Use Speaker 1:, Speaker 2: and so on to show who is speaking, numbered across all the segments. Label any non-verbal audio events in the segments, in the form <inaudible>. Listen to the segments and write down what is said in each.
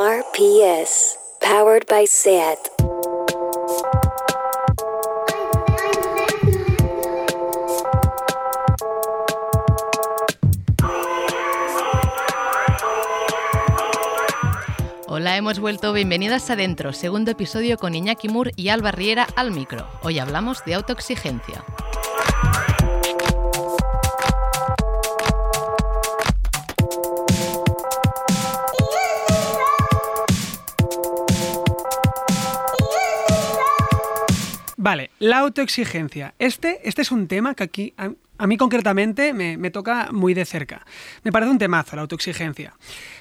Speaker 1: RPS, powered by SAT.
Speaker 2: Hola, hemos vuelto. Bienvenidas adentro. Segundo episodio con Iñaki Mur y Alba Riera al micro. Hoy hablamos de autoexigencia.
Speaker 3: Vale, la autoexigencia. Este, este es un tema que aquí, a, mí concretamente, me, me toca muy de cerca. Me parece un temazo, la autoexigencia.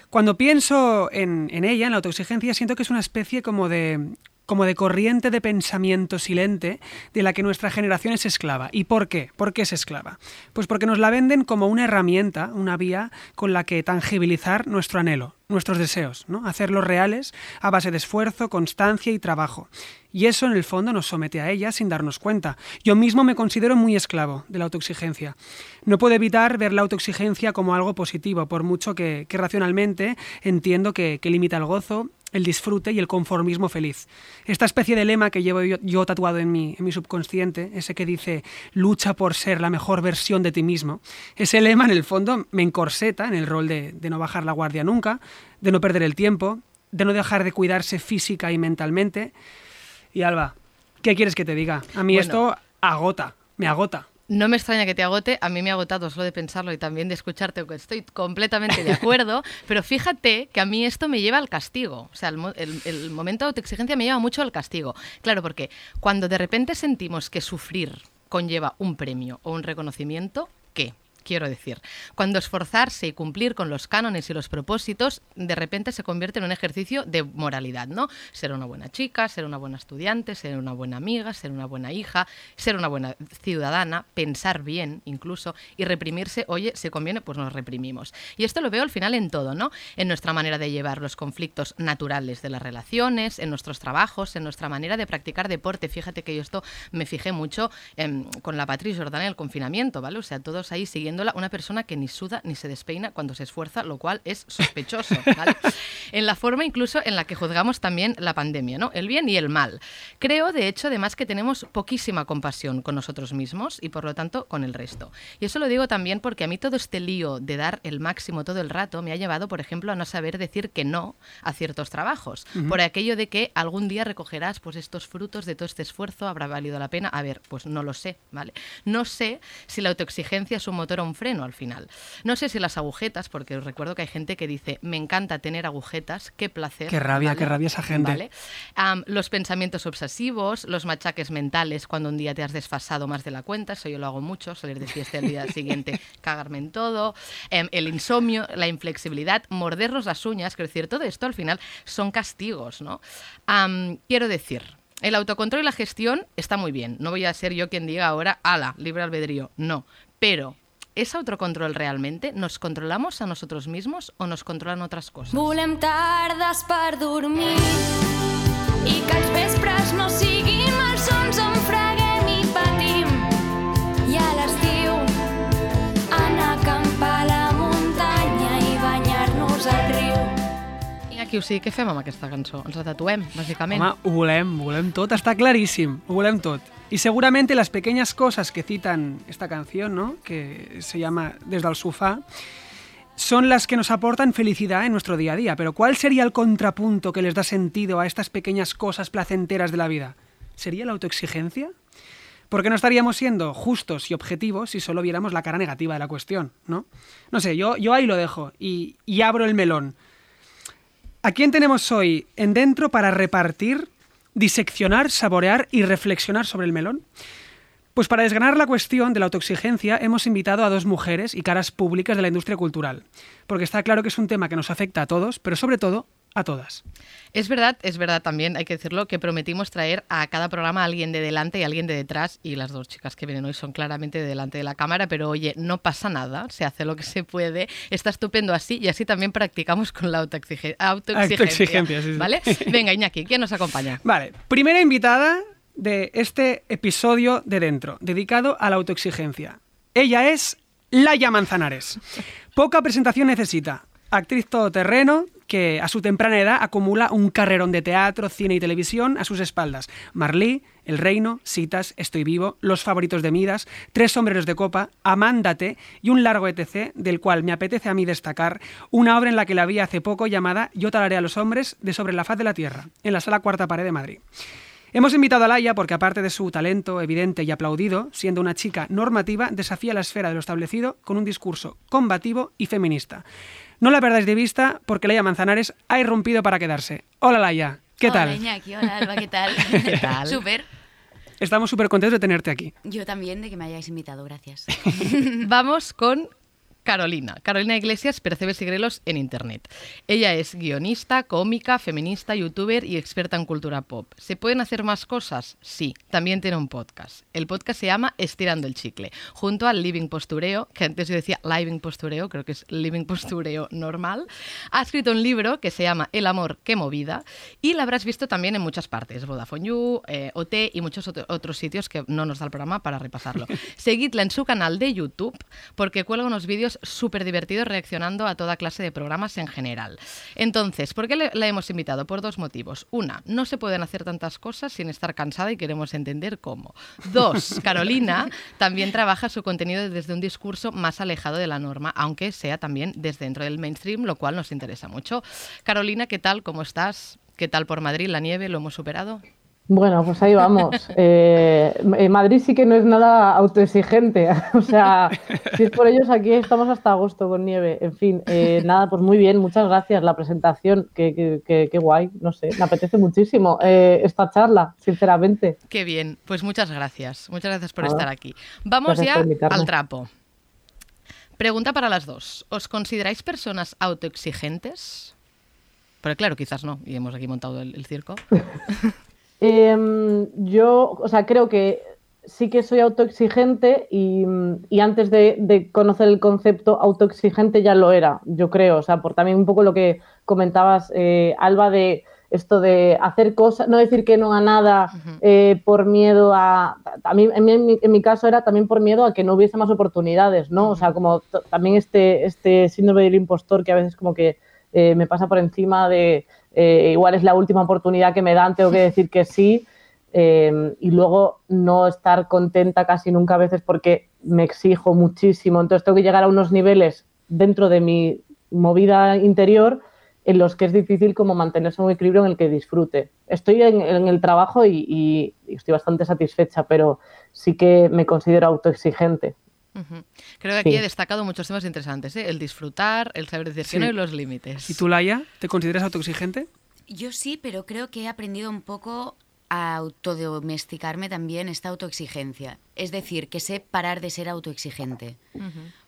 Speaker 3: Cuando pienso en, en ella, en la autoexigencia, siento que es una especie como de como de corriente de pensamiento silente de la que nuestra generación es esclava. ¿Y por qué? ¿Por qué es esclava? Pues porque nos la venden como una herramienta, una vía con la que tangibilizar nuestro anhelo, nuestros deseos, ¿no? hacerlos reales a base de esfuerzo, constancia y trabajo. Y eso en el fondo nos somete a ella sin darnos cuenta. Yo mismo me considero muy esclavo de la autoexigencia. No puedo evitar ver la autoexigencia como algo positivo, por mucho que, que racionalmente entiendo que, que limita el gozo, el disfrute y el conformismo feliz. Esta especie de lema que llevo yo, yo tatuado en mi, en mi, subconsciente, ese que dice lucha por ser la mejor versión de ti mismo, ese lema en el fondo me encorseta en el rol de, de no bajar la guardia nunca, de no perder el tiempo, de no dejar de cuidarse física y mentalmente. Y Alba, ¿qué quieres que te diga? A mí bueno, esto agota, me agota.
Speaker 2: No me extraña que te agote, a mí me ha agotado solo de pensarlo y también de escucharte, estoy completamente de acuerdo, <laughs> pero fíjate que a mí esto me lleva al castigo, o sea, el, el, el momento de autoexigencia me lleva mucho al castigo. Claro, porque cuando de repente sentimos que sufrir conlleva un premio o un reconocimiento, ¿qué? Quiero decir. Cuando esforzarse y cumplir con los cánones y los propósitos de repente se convierte en un ejercicio de moralidad, ¿no? Ser una buena chica, ser una buena estudiante, ser una buena amiga, ser una buena hija, ser una buena ciudadana, pensar bien incluso y reprimirse, oye, si conviene, pues nos reprimimos. Y esto lo veo al final en todo, ¿no? En nuestra manera de llevar los conflictos naturales de las relaciones, en nuestros trabajos, en nuestra manera de practicar deporte. Fíjate que yo esto me fijé mucho eh, con la Patricia Jordana en el confinamiento, ¿vale? O sea, todos ahí siguiendo una persona que ni suda ni se despeina cuando se esfuerza, lo cual es sospechoso, <laughs> ¿vale? en la forma incluso en la que juzgamos también la pandemia, ¿no? El bien y el mal. Creo, de hecho, además que tenemos poquísima compasión con nosotros mismos y por lo tanto con el resto. Y eso lo digo también porque a mí todo este lío de dar el máximo todo el rato me ha llevado, por ejemplo, a no saber decir que no a ciertos trabajos, uh -huh. por aquello de que algún día recogerás pues estos frutos de todo este esfuerzo, habrá valido la pena. A ver, pues no lo sé, ¿vale? No sé si la autoexigencia es un motor o un freno al final. No sé si las agujetas, porque os recuerdo que hay gente que dice, me encanta tener agujetas, qué placer.
Speaker 3: Qué rabia, ¿vale? qué rabia esa gente.
Speaker 2: ¿Vale? Um, los pensamientos obsesivos, los machaques mentales cuando un día te has desfasado más de la cuenta, eso yo lo hago mucho, salir de fiesta el día <laughs> siguiente, cagarme en todo, um, el insomnio, la inflexibilidad, mordernos las uñas, quiero decir, todo esto al final son castigos, ¿no? Um, quiero decir, el autocontrol y la gestión está muy bien. No voy a ser yo quien diga ahora, ala, libre albedrío. No. Pero ¿Es autocontrol realmente? ¿Nos controlamos a nosotros mismos o nos controlan otras cosas?
Speaker 4: Volem tardes per dormir i que els vespres no siguin
Speaker 2: Aquí, o sigui, què fem amb aquesta cançó? Ens la tatuem, bàsicament?
Speaker 3: Home, ho volem, ho volem tot, està claríssim, ho tot. Y seguramente las pequeñas cosas que citan esta canción, ¿no? que se llama Desde el sofá, son las que nos aportan felicidad en nuestro día a día. Pero ¿cuál sería el contrapunto que les da sentido a estas pequeñas cosas placenteras de la vida? ¿Sería la autoexigencia? Porque no estaríamos siendo justos y objetivos si solo viéramos la cara negativa de la cuestión, ¿no? No sé, yo, yo ahí lo dejo y, y abro el melón. ¿A quién tenemos hoy en dentro para repartir diseccionar, saborear y reflexionar sobre el melón? Pues para desgranar la cuestión de la autoexigencia hemos invitado a dos mujeres y caras públicas de la industria cultural, porque está claro que es un tema que nos afecta a todos, pero sobre todo a todas.
Speaker 2: Es verdad, es verdad también, hay que decirlo, que prometimos traer a cada programa a alguien de delante y alguien de detrás, y las dos chicas que vienen hoy son claramente de delante de la cámara, pero oye, no pasa nada, se hace lo que se puede, está estupendo así, y así también practicamos con la autoexigencia.
Speaker 3: autoexigencia sí, sí.
Speaker 2: ¿Vale? <laughs> Venga, Iñaki, ¿quién nos acompaña?
Speaker 3: Vale, primera invitada de este episodio de Dentro, dedicado a la autoexigencia. Ella es Laia Manzanares. Poca presentación necesita. Actriz todoterreno, que a su temprana edad acumula un carrerón de teatro, cine y televisión a sus espaldas. Marlí, El Reino, Citas, Estoy Vivo, Los Favoritos de Midas, Tres Sombreros de Copa, Amándate y un largo etc. del cual me apetece a mí destacar una obra en la que la vi hace poco llamada Yo talaré a los hombres de sobre la faz de la tierra, en la sala Cuarta Pared de Madrid. Hemos invitado a Laia porque aparte de su talento evidente y aplaudido, siendo una chica normativa, desafía la esfera de lo establecido con un discurso combativo y feminista. No la perdáis de vista porque Laia Manzanares ha irrumpido para quedarse. Hola Laia, ¿qué
Speaker 5: Hola,
Speaker 3: tal?
Speaker 5: Iñaki, hola Alba, ¿qué tal? <laughs>
Speaker 2: ¿Qué tal?
Speaker 5: Súper.
Speaker 3: Estamos súper contentos de tenerte aquí.
Speaker 5: Yo también de que me hayáis invitado, gracias. <laughs>
Speaker 2: Vamos con Carolina. Carolina Iglesias, Percebes y Grelos en Internet. Ella es guionista, cómica, feminista, youtuber y experta en cultura pop. ¿Se pueden hacer más cosas? Sí. También tiene un podcast. El podcast se llama Estirando el Chicle, junto al Living Postureo, que antes yo decía Living Postureo, creo que es Living Postureo normal. Ha escrito un libro que se llama El amor que movida y la habrás visto también en muchas partes, Vodafone You, eh, OT y muchos otro- otros sitios que no nos da el programa para repasarlo. <laughs> Seguidla en su canal de YouTube porque cuelga unos vídeos súper divertidos reaccionando a toda clase de programas en general. Entonces, ¿por qué le- la hemos invitado? Por dos motivos. Una, no se pueden hacer tantas cosas sin estar cansada y queremos entender cómo. Dos, <laughs> Carolina también trabaja su contenido desde un discurso más alejado de la norma, aunque sea también desde dentro del mainstream, lo cual nos interesa mucho. Carolina, ¿qué tal? ¿Cómo estás? ¿Qué tal por Madrid? ¿La nieve? ¿Lo hemos superado?
Speaker 6: Bueno, pues ahí vamos. <laughs> Eh, eh, Madrid sí que no es nada autoexigente. <laughs> O sea, si es por ellos, aquí estamos hasta agosto con nieve. En fin, eh, nada, pues muy bien, muchas gracias. La presentación, qué, qué- qué- qué guay, no sé, me apetece muchísimo eh, esta charla, sinceramente.
Speaker 2: Qué bien, pues muchas gracias. Muchas gracias por estar aquí. Vamos ya al trapo. Pregunta para las dos. ¿Os consideráis personas autoexigentes? Pero claro, quizás no, y hemos aquí montado el, el circo. <laughs>
Speaker 6: Em, yo, o sea, creo que sí que soy autoexigente y, y antes de, de conocer el concepto autoexigente ya lo era, yo creo. O sea, por también un poco lo que comentabas, eh, Alba, de esto de hacer cosas, no decir que no a nada eh, por miedo a... a mí, en, mi, en mi- caso era también por miedo a que no hubiese más oportunidades, ¿no? O sea, como también este, este síndrome del impostor que a veces como que eh, me pasa por encima de eh, igual es la última oportunidad que me dan, tengo que <laughs> decir que sí. eh, y luego no estar contenta casi nunca a veces porque me exijo muchísimo. Entonces tengo que llegar a unos niveles dentro de mi movida interior en los que es difícil como mantenerse un equilibrio en el que disfrute. Estoy en, en el trabajo y, y- y estoy bastante satisfecha, pero sí que me considero autoexigente.
Speaker 2: Ujú. Creo que aquí
Speaker 6: Sí.
Speaker 2: he destacado muchos temas interesantes. ¿eh? El disfrutar, el saber decir que
Speaker 3: Sí.
Speaker 2: no y los límites.
Speaker 3: ¿Y tú, Laia, te consideras autoexigente?
Speaker 5: Yo sí, pero creo que he aprendido un poco a autodomesticarme también esta autoexigencia. Es decir, que sé parar de ser autoexigente.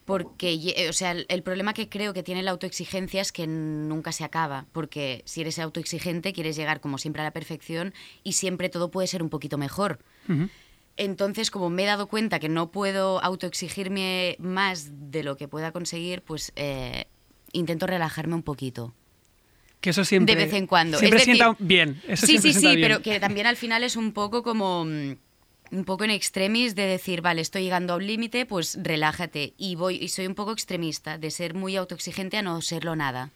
Speaker 5: Porque, ye- o sea, el, problema que creo que tiene la autoexigencia es que nunca se acaba. Porque si eres autoexigente, quieres llegar como siempre a la perfección y siempre todo puede ser un poquito mejor.
Speaker 3: Ujú.
Speaker 5: Entonces, como me he dado cuenta que no puedo autoexigirme más de lo que pueda conseguir, pues eh, intento relajarme un poquito.
Speaker 3: Que eso siempre...
Speaker 5: de vez en cuando.
Speaker 3: Siempre
Speaker 5: Es decir,
Speaker 3: sienta bien. Eso
Speaker 5: sí, sí, sí,
Speaker 3: bien.
Speaker 5: pero que también al final es un poco como mm, un poco en extremis de decir, vale, estoy llegando a un límite, pues relájate. Y voy y soy un poco extremista de ser muy autoexigente a no serlo nada.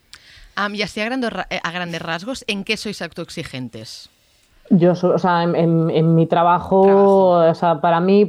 Speaker 2: Am, y así a eh, a grandes rasgos, ¿en qué sois autoexigentes?
Speaker 6: Yo, o sea, en, en- en mi trabajo,
Speaker 2: Trabajo.
Speaker 6: o sea, para mí,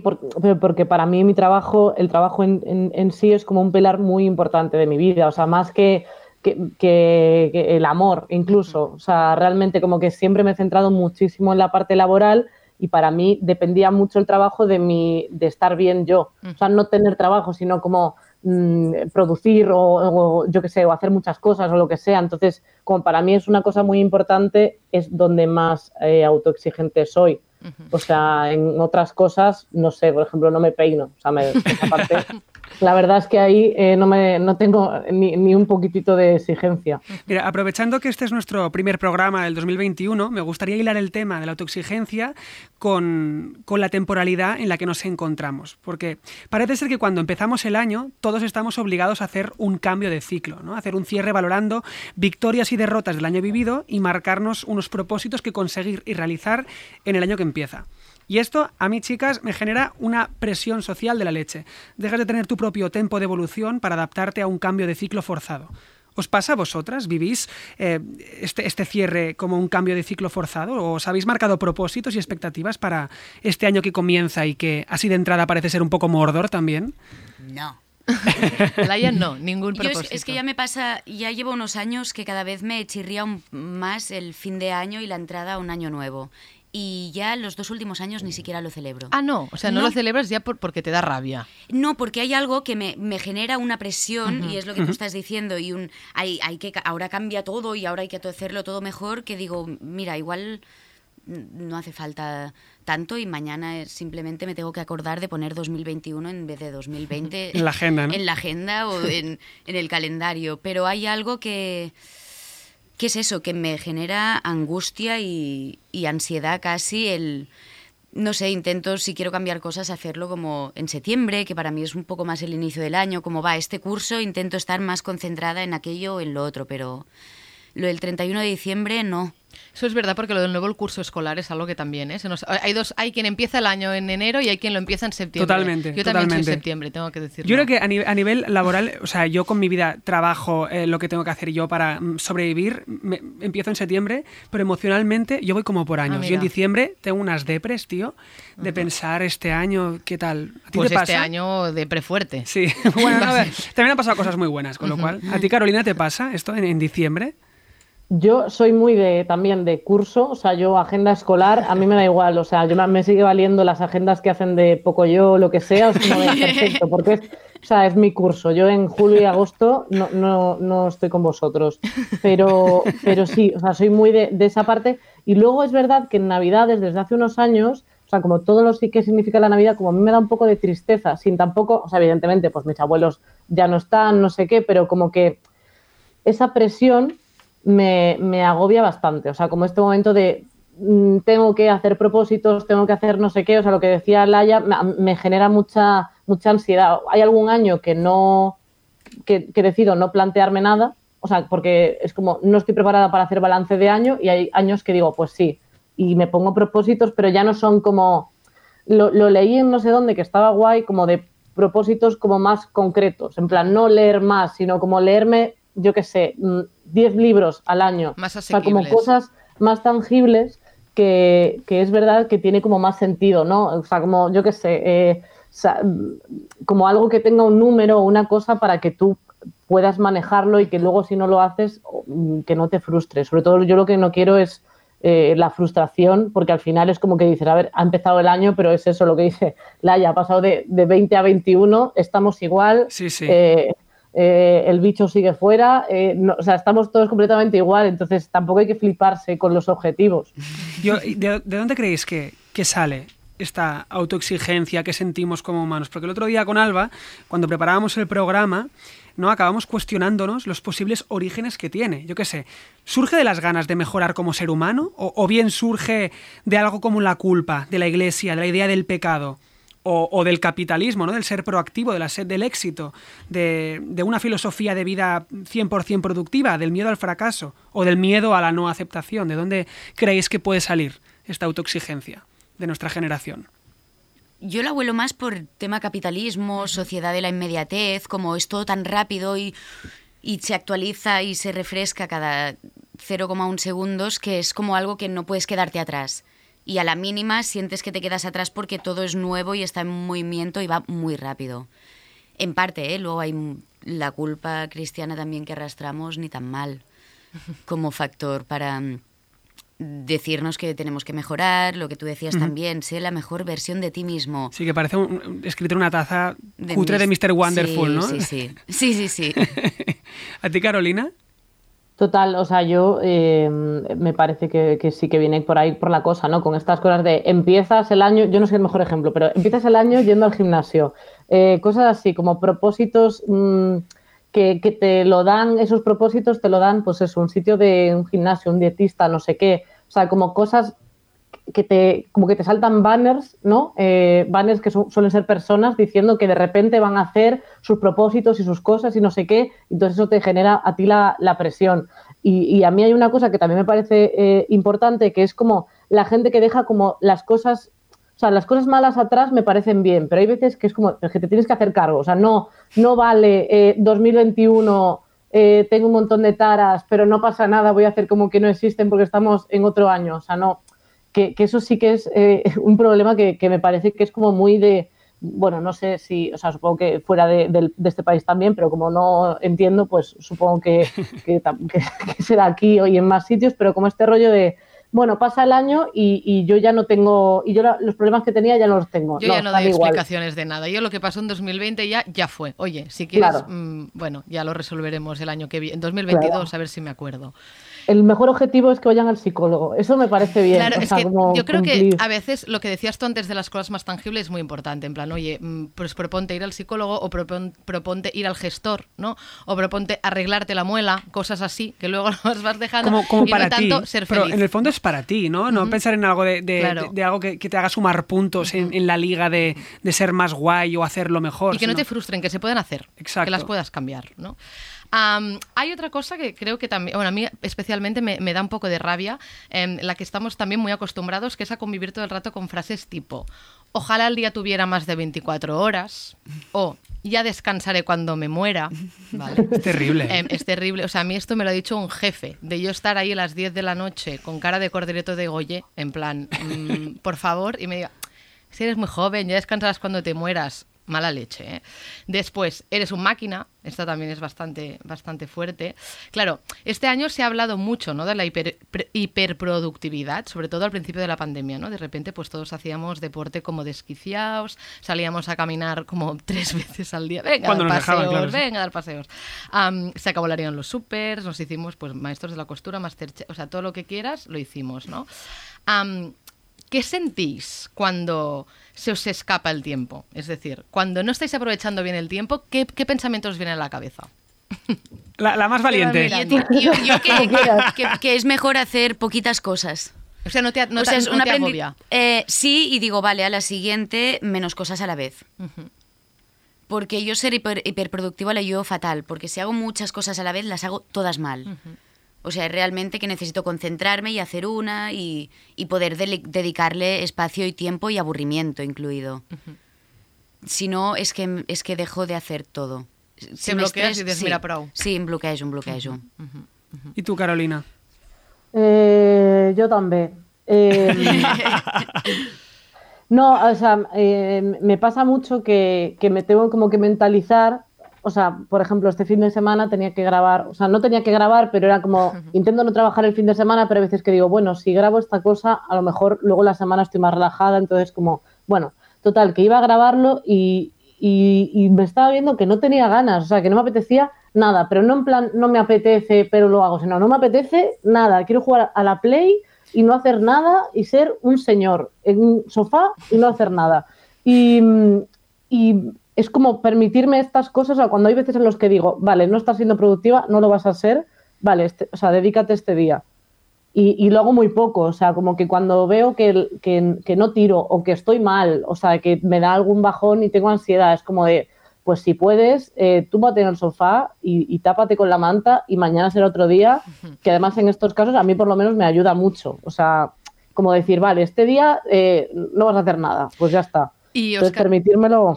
Speaker 6: porque para mí mi trabajo, el trabajo en, en- en sí es como un pilar muy importante de mi vida, o sea, más que, que, que- que el amor incluso, o sea, realmente como que siempre me he centrado muchísimo en la parte laboral y para mí dependía mucho el trabajo de, mi, de estar bien yo, o sea, no tener trabajo, sino como mm, producir o, o yo qué sé, o hacer muchas cosas o lo que sea. Entonces, como para mí es una cosa muy importante, es donde más eh, autoexigente soy. O sea, en otras cosas, no sé, por ejemplo, no me peino. O sea, me, esa parte, <laughs> la verdad es que ahí eh, no, me, no tengo ni, ni un poquitito de exigencia.
Speaker 3: Mira, aprovechando que este es nuestro primer programa del 2021, me gustaría hilar el tema de la autoexigencia con, con la temporalidad en la que nos encontramos. Porque parece ser que cuando empezamos el año, todos estamos obligados a hacer un cambio de ciclo, ¿no? hacer un cierre valorando victorias y derrotas del año vivido y marcarnos unos propósitos que conseguir y realizar en el año que empieza. Y esto, a mí, chicas, me genera una presión social de la leche. Dejas de tener tu propio tempo de evolución para adaptarte a un cambio de ciclo forzado. ¿Os pasa a vosotras? ¿Vivís eh, este, este cierre como un cambio de ciclo forzado? ¿O os habéis marcado propósitos y expectativas para este año que comienza y que así de entrada parece ser un poco mordor también?
Speaker 5: No. <laughs>
Speaker 2: Laia no, ningún
Speaker 5: Yo
Speaker 2: propósito.
Speaker 5: es, es que ya me pasa, ya llevo unos años que cada vez me chirría un- más el fin de año y la entrada a un año nuevo. Y ya los dos últimos años ni siquiera lo celebro.
Speaker 2: Ah, no, o sea, no,
Speaker 5: No.
Speaker 2: lo celebras ya por- porque te da rabia.
Speaker 5: No, porque hay algo que me, me genera una presión, y es lo que tú estás diciendo, y un hay, hay que ca- ahora cambia todo y ahora hay que hacerlo todo mejor, que digo, mira, igual no hace falta tanto y mañana eh, simplemente me tengo que acordar de poner 2021 en vez de 2020 <laughs>
Speaker 3: En la agenda, ¿no?
Speaker 5: en la agenda o en, en el calendario. Pero hay algo que, que es eso, que me genera angustia y, y ansiedad casi el... No sé, intento, si quiero cambiar cosas, hacerlo como en septiembre, que para mí es un poco más el inicio del año, como va este curso, intento estar más concentrada en aquello o en lo otro, pero lo del 31 de diciembre no.
Speaker 2: Eso es verdad porque lo del nuevo el curso escolar es algo que también ¿eh? Se nos- hay dos hay quien empieza el año en enero y hay quien lo empieza en septiembre.
Speaker 3: Totalmente,
Speaker 2: Yo también soy
Speaker 3: totalmente.
Speaker 2: septiembre, tengo que decirlo.
Speaker 3: Yo creo que a, ni- a nivel laboral, o sea, yo con mi vida trabajo eh, lo que tengo que hacer yo para mm, sobrevivir. Me- empiezo en septiembre, pero emocionalmente yo voy como por años. yo en diciembre tengo unas depres, tío, de pensar este año, ¿qué tal? ¿A ti
Speaker 2: pues
Speaker 3: te pasa?
Speaker 2: este año de prefuerte.
Speaker 3: Sí, <laughs> bueno, no, a ver, <laughs> también han pasado cosas muy buenas, con lo cual. ¿A ti, Carolina, te pasa esto en, en diciembre?
Speaker 6: Yo soy muy de también de curso, o sea, yo agenda escolar, a mí me da <laughs> igual, o sea, yo me, sigue valiendo las agendas que hacen de poco yo, lo que sea, o sea, me da perfecto, porque es, o sea, es mi curso. Yo en julio y agosto no, no, no estoy con vosotros, pero, pero sí, o sea, soy muy de, de esa parte. Y luego es verdad que en Navidades, desde hace unos años, o sea, como todo lo sí que significa la Navidad, como a mí me da un poco de tristeza, sin tampoco, o sea, evidentemente, pues mis abuelos ya no están, no sé qué, pero como que esa presión me, agobia bastante. O sea, como este momento de mm, tengo que hacer propósitos, tengo que hacer no sé qué, o sea, lo que decía Laia, me, me genera mucha, mucha ansiedad. Hay algún año que no, que, que decido no plantearme nada, o sea, porque es como no estoy preparada para hacer balance de año y hay años que digo, pues sí, y me pongo propósitos, pero ya no son como, lo, lo leí en no sé dónde que estaba guay, como de propósitos como más concretos, en plan, no leer más, sino como leerme, yo qué sé, mm, 10 libros al año.
Speaker 2: Más
Speaker 6: O sea, como
Speaker 2: asequibles.
Speaker 6: cosas más tangibles que, que es verdad que tiene como más sentido, ¿no? O sea, como, yo qué sé, eh, sa- como algo que tenga un número o una cosa para que tú puedas manejarlo y que luego si no lo haces, mm, que no te frustres. Sobre todo yo lo que no quiero es eh, la frustración, porque al final es como que dices, a ver, ha empezado el año, pero es eso lo que dice Laia, ha pasado de, de 20 a 21, estamos igual,
Speaker 3: Sí, sí.
Speaker 6: eh, eh, el bicho sigue fuera, eh, o sea, estamos todos completamente igual, entonces tampoco hay que fliparse con los objetivos.
Speaker 3: ¿de, de dónde creéis que, que sale esta autoexigencia que sentimos como humanos? Porque el otro día con Alba, cuando preparábamos el programa, ¿no? acabamos cuestionándonos los posibles orígenes que tiene. Yo qué sé, ¿surge de las ganas de mejorar como ser humano? ¿O, o bien surge de algo como la culpa, de la iglesia, de la idea del pecado? O, del capitalismo, ¿no? del ser proactivo, de la sed del éxito, de, una filosofía de vida 100% productiva, del miedo al fracaso o del miedo a la no aceptación. ¿De dónde creéis que puede salir esta autoexigencia de nuestra generación?
Speaker 5: Yo lo abuelo más por tema capitalismo, sociedad de la inmediatez, como es todo tan rápido y, y se actualiza y se refresca cada 0,1 segundos, que es como algo que no puedes quedarte atrás. Y a la mínima sientes que te quedas atrás porque todo es nuevo y está en movimiento y va muy rápido. En parte, ¿eh? luego hay la culpa cristiana también que arrastramos, ni tan mal, <laughs> como factor para decirnos que tenemos que mejorar, lo que tú decías también, sé la mejor versión de ti mismo.
Speaker 3: Sí, que parece un, escrito en una taza
Speaker 5: De
Speaker 3: cutre de Mr. Wonderful,
Speaker 5: Sí,
Speaker 3: ¿no?
Speaker 5: Sí, sí, sí, sí, sí. <laughs>
Speaker 3: ¿A ti, Carolina?
Speaker 6: Total, o sea, yo eh, me parece que, que sí que viene por ahí por la cosa, ¿no? Con estas cosas de empiezas el año, yo no soy el mejor ejemplo, pero empiezas el año yendo al gimnasio. Eh, cosas así, como propósitos mm, que, que te lo dan, esos propósitos te lo dan, pues es un sitio de un gimnasio, un dietista, no sé qué. O sea, como cosas que te, como que te saltan banners, ¿no? Eh, banners que su- suelen ser personas diciendo que de repente van a hacer sus propósitos y sus cosas y no sé qué, entonces eso te genera a ti la, la presión. Y, y a mí hay una cosa que también me parece eh, importante, que es como la gente que deja como las cosas, o sea, las cosas malas atrás me parecen bien, pero hay veces que es como que te tienes que hacer cargo, o sea, no, no vale eh, 2021 eh, tengo un montón de taras, pero no pasa nada, voy a hacer como que no existen porque estamos en otro año. O sea, no, que, que eso sí que es eh, <laughs> un problema que, que me parece que es como muy de, bueno, no sé si, o sea, supongo que fuera de, del- de este país también, pero como no entiendo, pues supongo que, que <laughs> <laughs> será aquí y en más sitios, pero como este rollo de, bueno, pasa el año y, y yo ya no tengo, y yo la- los problemas que tenía ya no los tengo.
Speaker 2: Yo ya no doy
Speaker 6: igual.
Speaker 2: explicaciones de nada. Yo lo que pasó en 2020 ya, ya fue. Oye, si quieres,
Speaker 6: Claro.
Speaker 2: mm, bueno, ya lo resolveremos el año que viene. En 2022,
Speaker 6: Claro.
Speaker 2: a ver si me acuerdo.
Speaker 6: El mejor objetivo es que vayan al psicólogo. Eso me parece bien.
Speaker 2: Claro,
Speaker 6: o
Speaker 2: es
Speaker 6: sea,
Speaker 2: que
Speaker 6: como
Speaker 2: yo creo
Speaker 6: cumplir.
Speaker 2: que a veces lo que decías tú antes de las cosas más tangibles es muy importante. En plan, oye, mm, pues proponte ir al psicólogo o propon- proponte ir al gestor, ¿no? O proponte arreglarte la muela, cosas así, que luego <laughs> las vas dejando.
Speaker 3: Como, como
Speaker 2: y
Speaker 3: para
Speaker 2: no
Speaker 3: ti.
Speaker 2: tanto ser
Speaker 3: pero
Speaker 2: feliz.
Speaker 3: en el fondo es para ti, ¿no? No pensar en algo de, de-
Speaker 2: Claro.
Speaker 3: de- de algo que, que te haga sumar puntos en, en la liga de, de ser más guay o hacerlo mejor.
Speaker 2: Y que no te frustren, que se pueden hacer,
Speaker 3: Exacto.
Speaker 2: que las puedas cambiar, ¿no? Hay otra cosa que creo que también, bueno, a mí especialmente me, me da un poco de rabia, en la que estamos también muy acostumbrados, que es a convivir todo el rato con frases tipo, ojalá el día tuviera más de 24 horas, o ya descansaré cuando me muera, <laughs> ¿vale?
Speaker 3: Es terrible.
Speaker 2: Em, es terrible. O sea, a mí esto me lo ha dicho un jefe, de yo estar ahí a las 10 de la noche con cara de cordereto de Goye, en plan, mm, por favor, y me diga, si eres muy joven, ya descansarás cuando te mueras. Mala leche, ¿eh? Después, eres un máquina, esta también es bastante, bastante fuerte. Claro, este año se ha hablado mucho, ¿no? De la hiper- hiperproductividad, sobre todo al principio de la pandemia, ¿no? De repente, pues todos hacíamos deporte como desquiciados, salíamos a caminar como <laughs> tres veces al día. Venga,
Speaker 3: Cuando
Speaker 2: dar
Speaker 3: nos dejaban,
Speaker 2: paseos,
Speaker 3: claro,
Speaker 2: venga, a dar paseos. Am, se acabolarían los supers, nos hicimos pues maestros de la costura, masterchef, o sea, todo lo que quieras lo hicimos, ¿no? ¿Qué sentís cuando se os escapa el tiempo? Es decir, cuando no estáis aprovechando bien el tiempo, ¿qué, qué pensamientos os vienen a la cabeza? <laughs>
Speaker 3: La, la más valiente.
Speaker 5: Yo, yo- yo que, <laughs> que- que es mejor hacer poquitas cosas.
Speaker 2: O sea, no te, no
Speaker 5: o
Speaker 2: te-
Speaker 5: sea, es
Speaker 2: no
Speaker 5: un
Speaker 2: te agobia.
Speaker 5: Eh, sí, y digo, vale, a la siguiente menos cosas a la vez. Porque yo ser hiper- hiperproductiva la llevo fatal, porque si hago muchas cosas a la vez, las hago todas mal. O sea, realmente que necesito concentrarme y hacer una y, y poder dedicarle espacio y tiempo y aburrimiento incluido. Si no, es que, es que dejo de hacer todo. Si
Speaker 2: Te
Speaker 5: me
Speaker 2: bloqueas
Speaker 5: estres-
Speaker 2: y dices,
Speaker 5: sí,
Speaker 2: "Mira, prou".
Speaker 5: Sí, em bloquejo, em bloquejo.
Speaker 3: ¿Y tú, Carolina?
Speaker 6: Eh, yo también. Eh, <laughs> no, o sea, eh, me pasa mucho que, que me tengo como que mentalizar. O sea, por ejemplo, este fin de semana tenía que grabar, o sea, no tenía que grabar, pero era como, intento no trabajar el fin de semana, pero a veces que digo, bueno, si grabo esta cosa, a lo mejor luego la semana estoy más relajada, entonces como, bueno, total, que iba a grabarlo y, y, y me estaba viendo que no tenía ganas, o sea, que no me apetecía nada, pero no en plan, no me apetece, pero lo hago, sino no me apetece nada, quiero jugar a la Play y no hacer nada y ser un señor en un sofá y no hacer nada. Y, y es como permitirme estas cosas, o sea, cuando hay veces en los que digo, vale, no estás siendo productiva, no lo vas a ser, vale, este- o sea, dedícate este día. Y, y lo hago muy poco, o sea, como que cuando veo que, que, que no tiro o que estoy mal, o sea, que me da algún bajón y tengo ansiedad, es como de, pues si puedes, eh, túmbate en el sofá y, y tápate con la manta y mañana será otro día, que además en estos casos a mí por lo menos me ayuda mucho, o sea, como decir, vale, este día eh, no vas a hacer nada, pues ya está.
Speaker 2: Y
Speaker 6: Entonces
Speaker 2: Óscar-
Speaker 6: permitírmelo...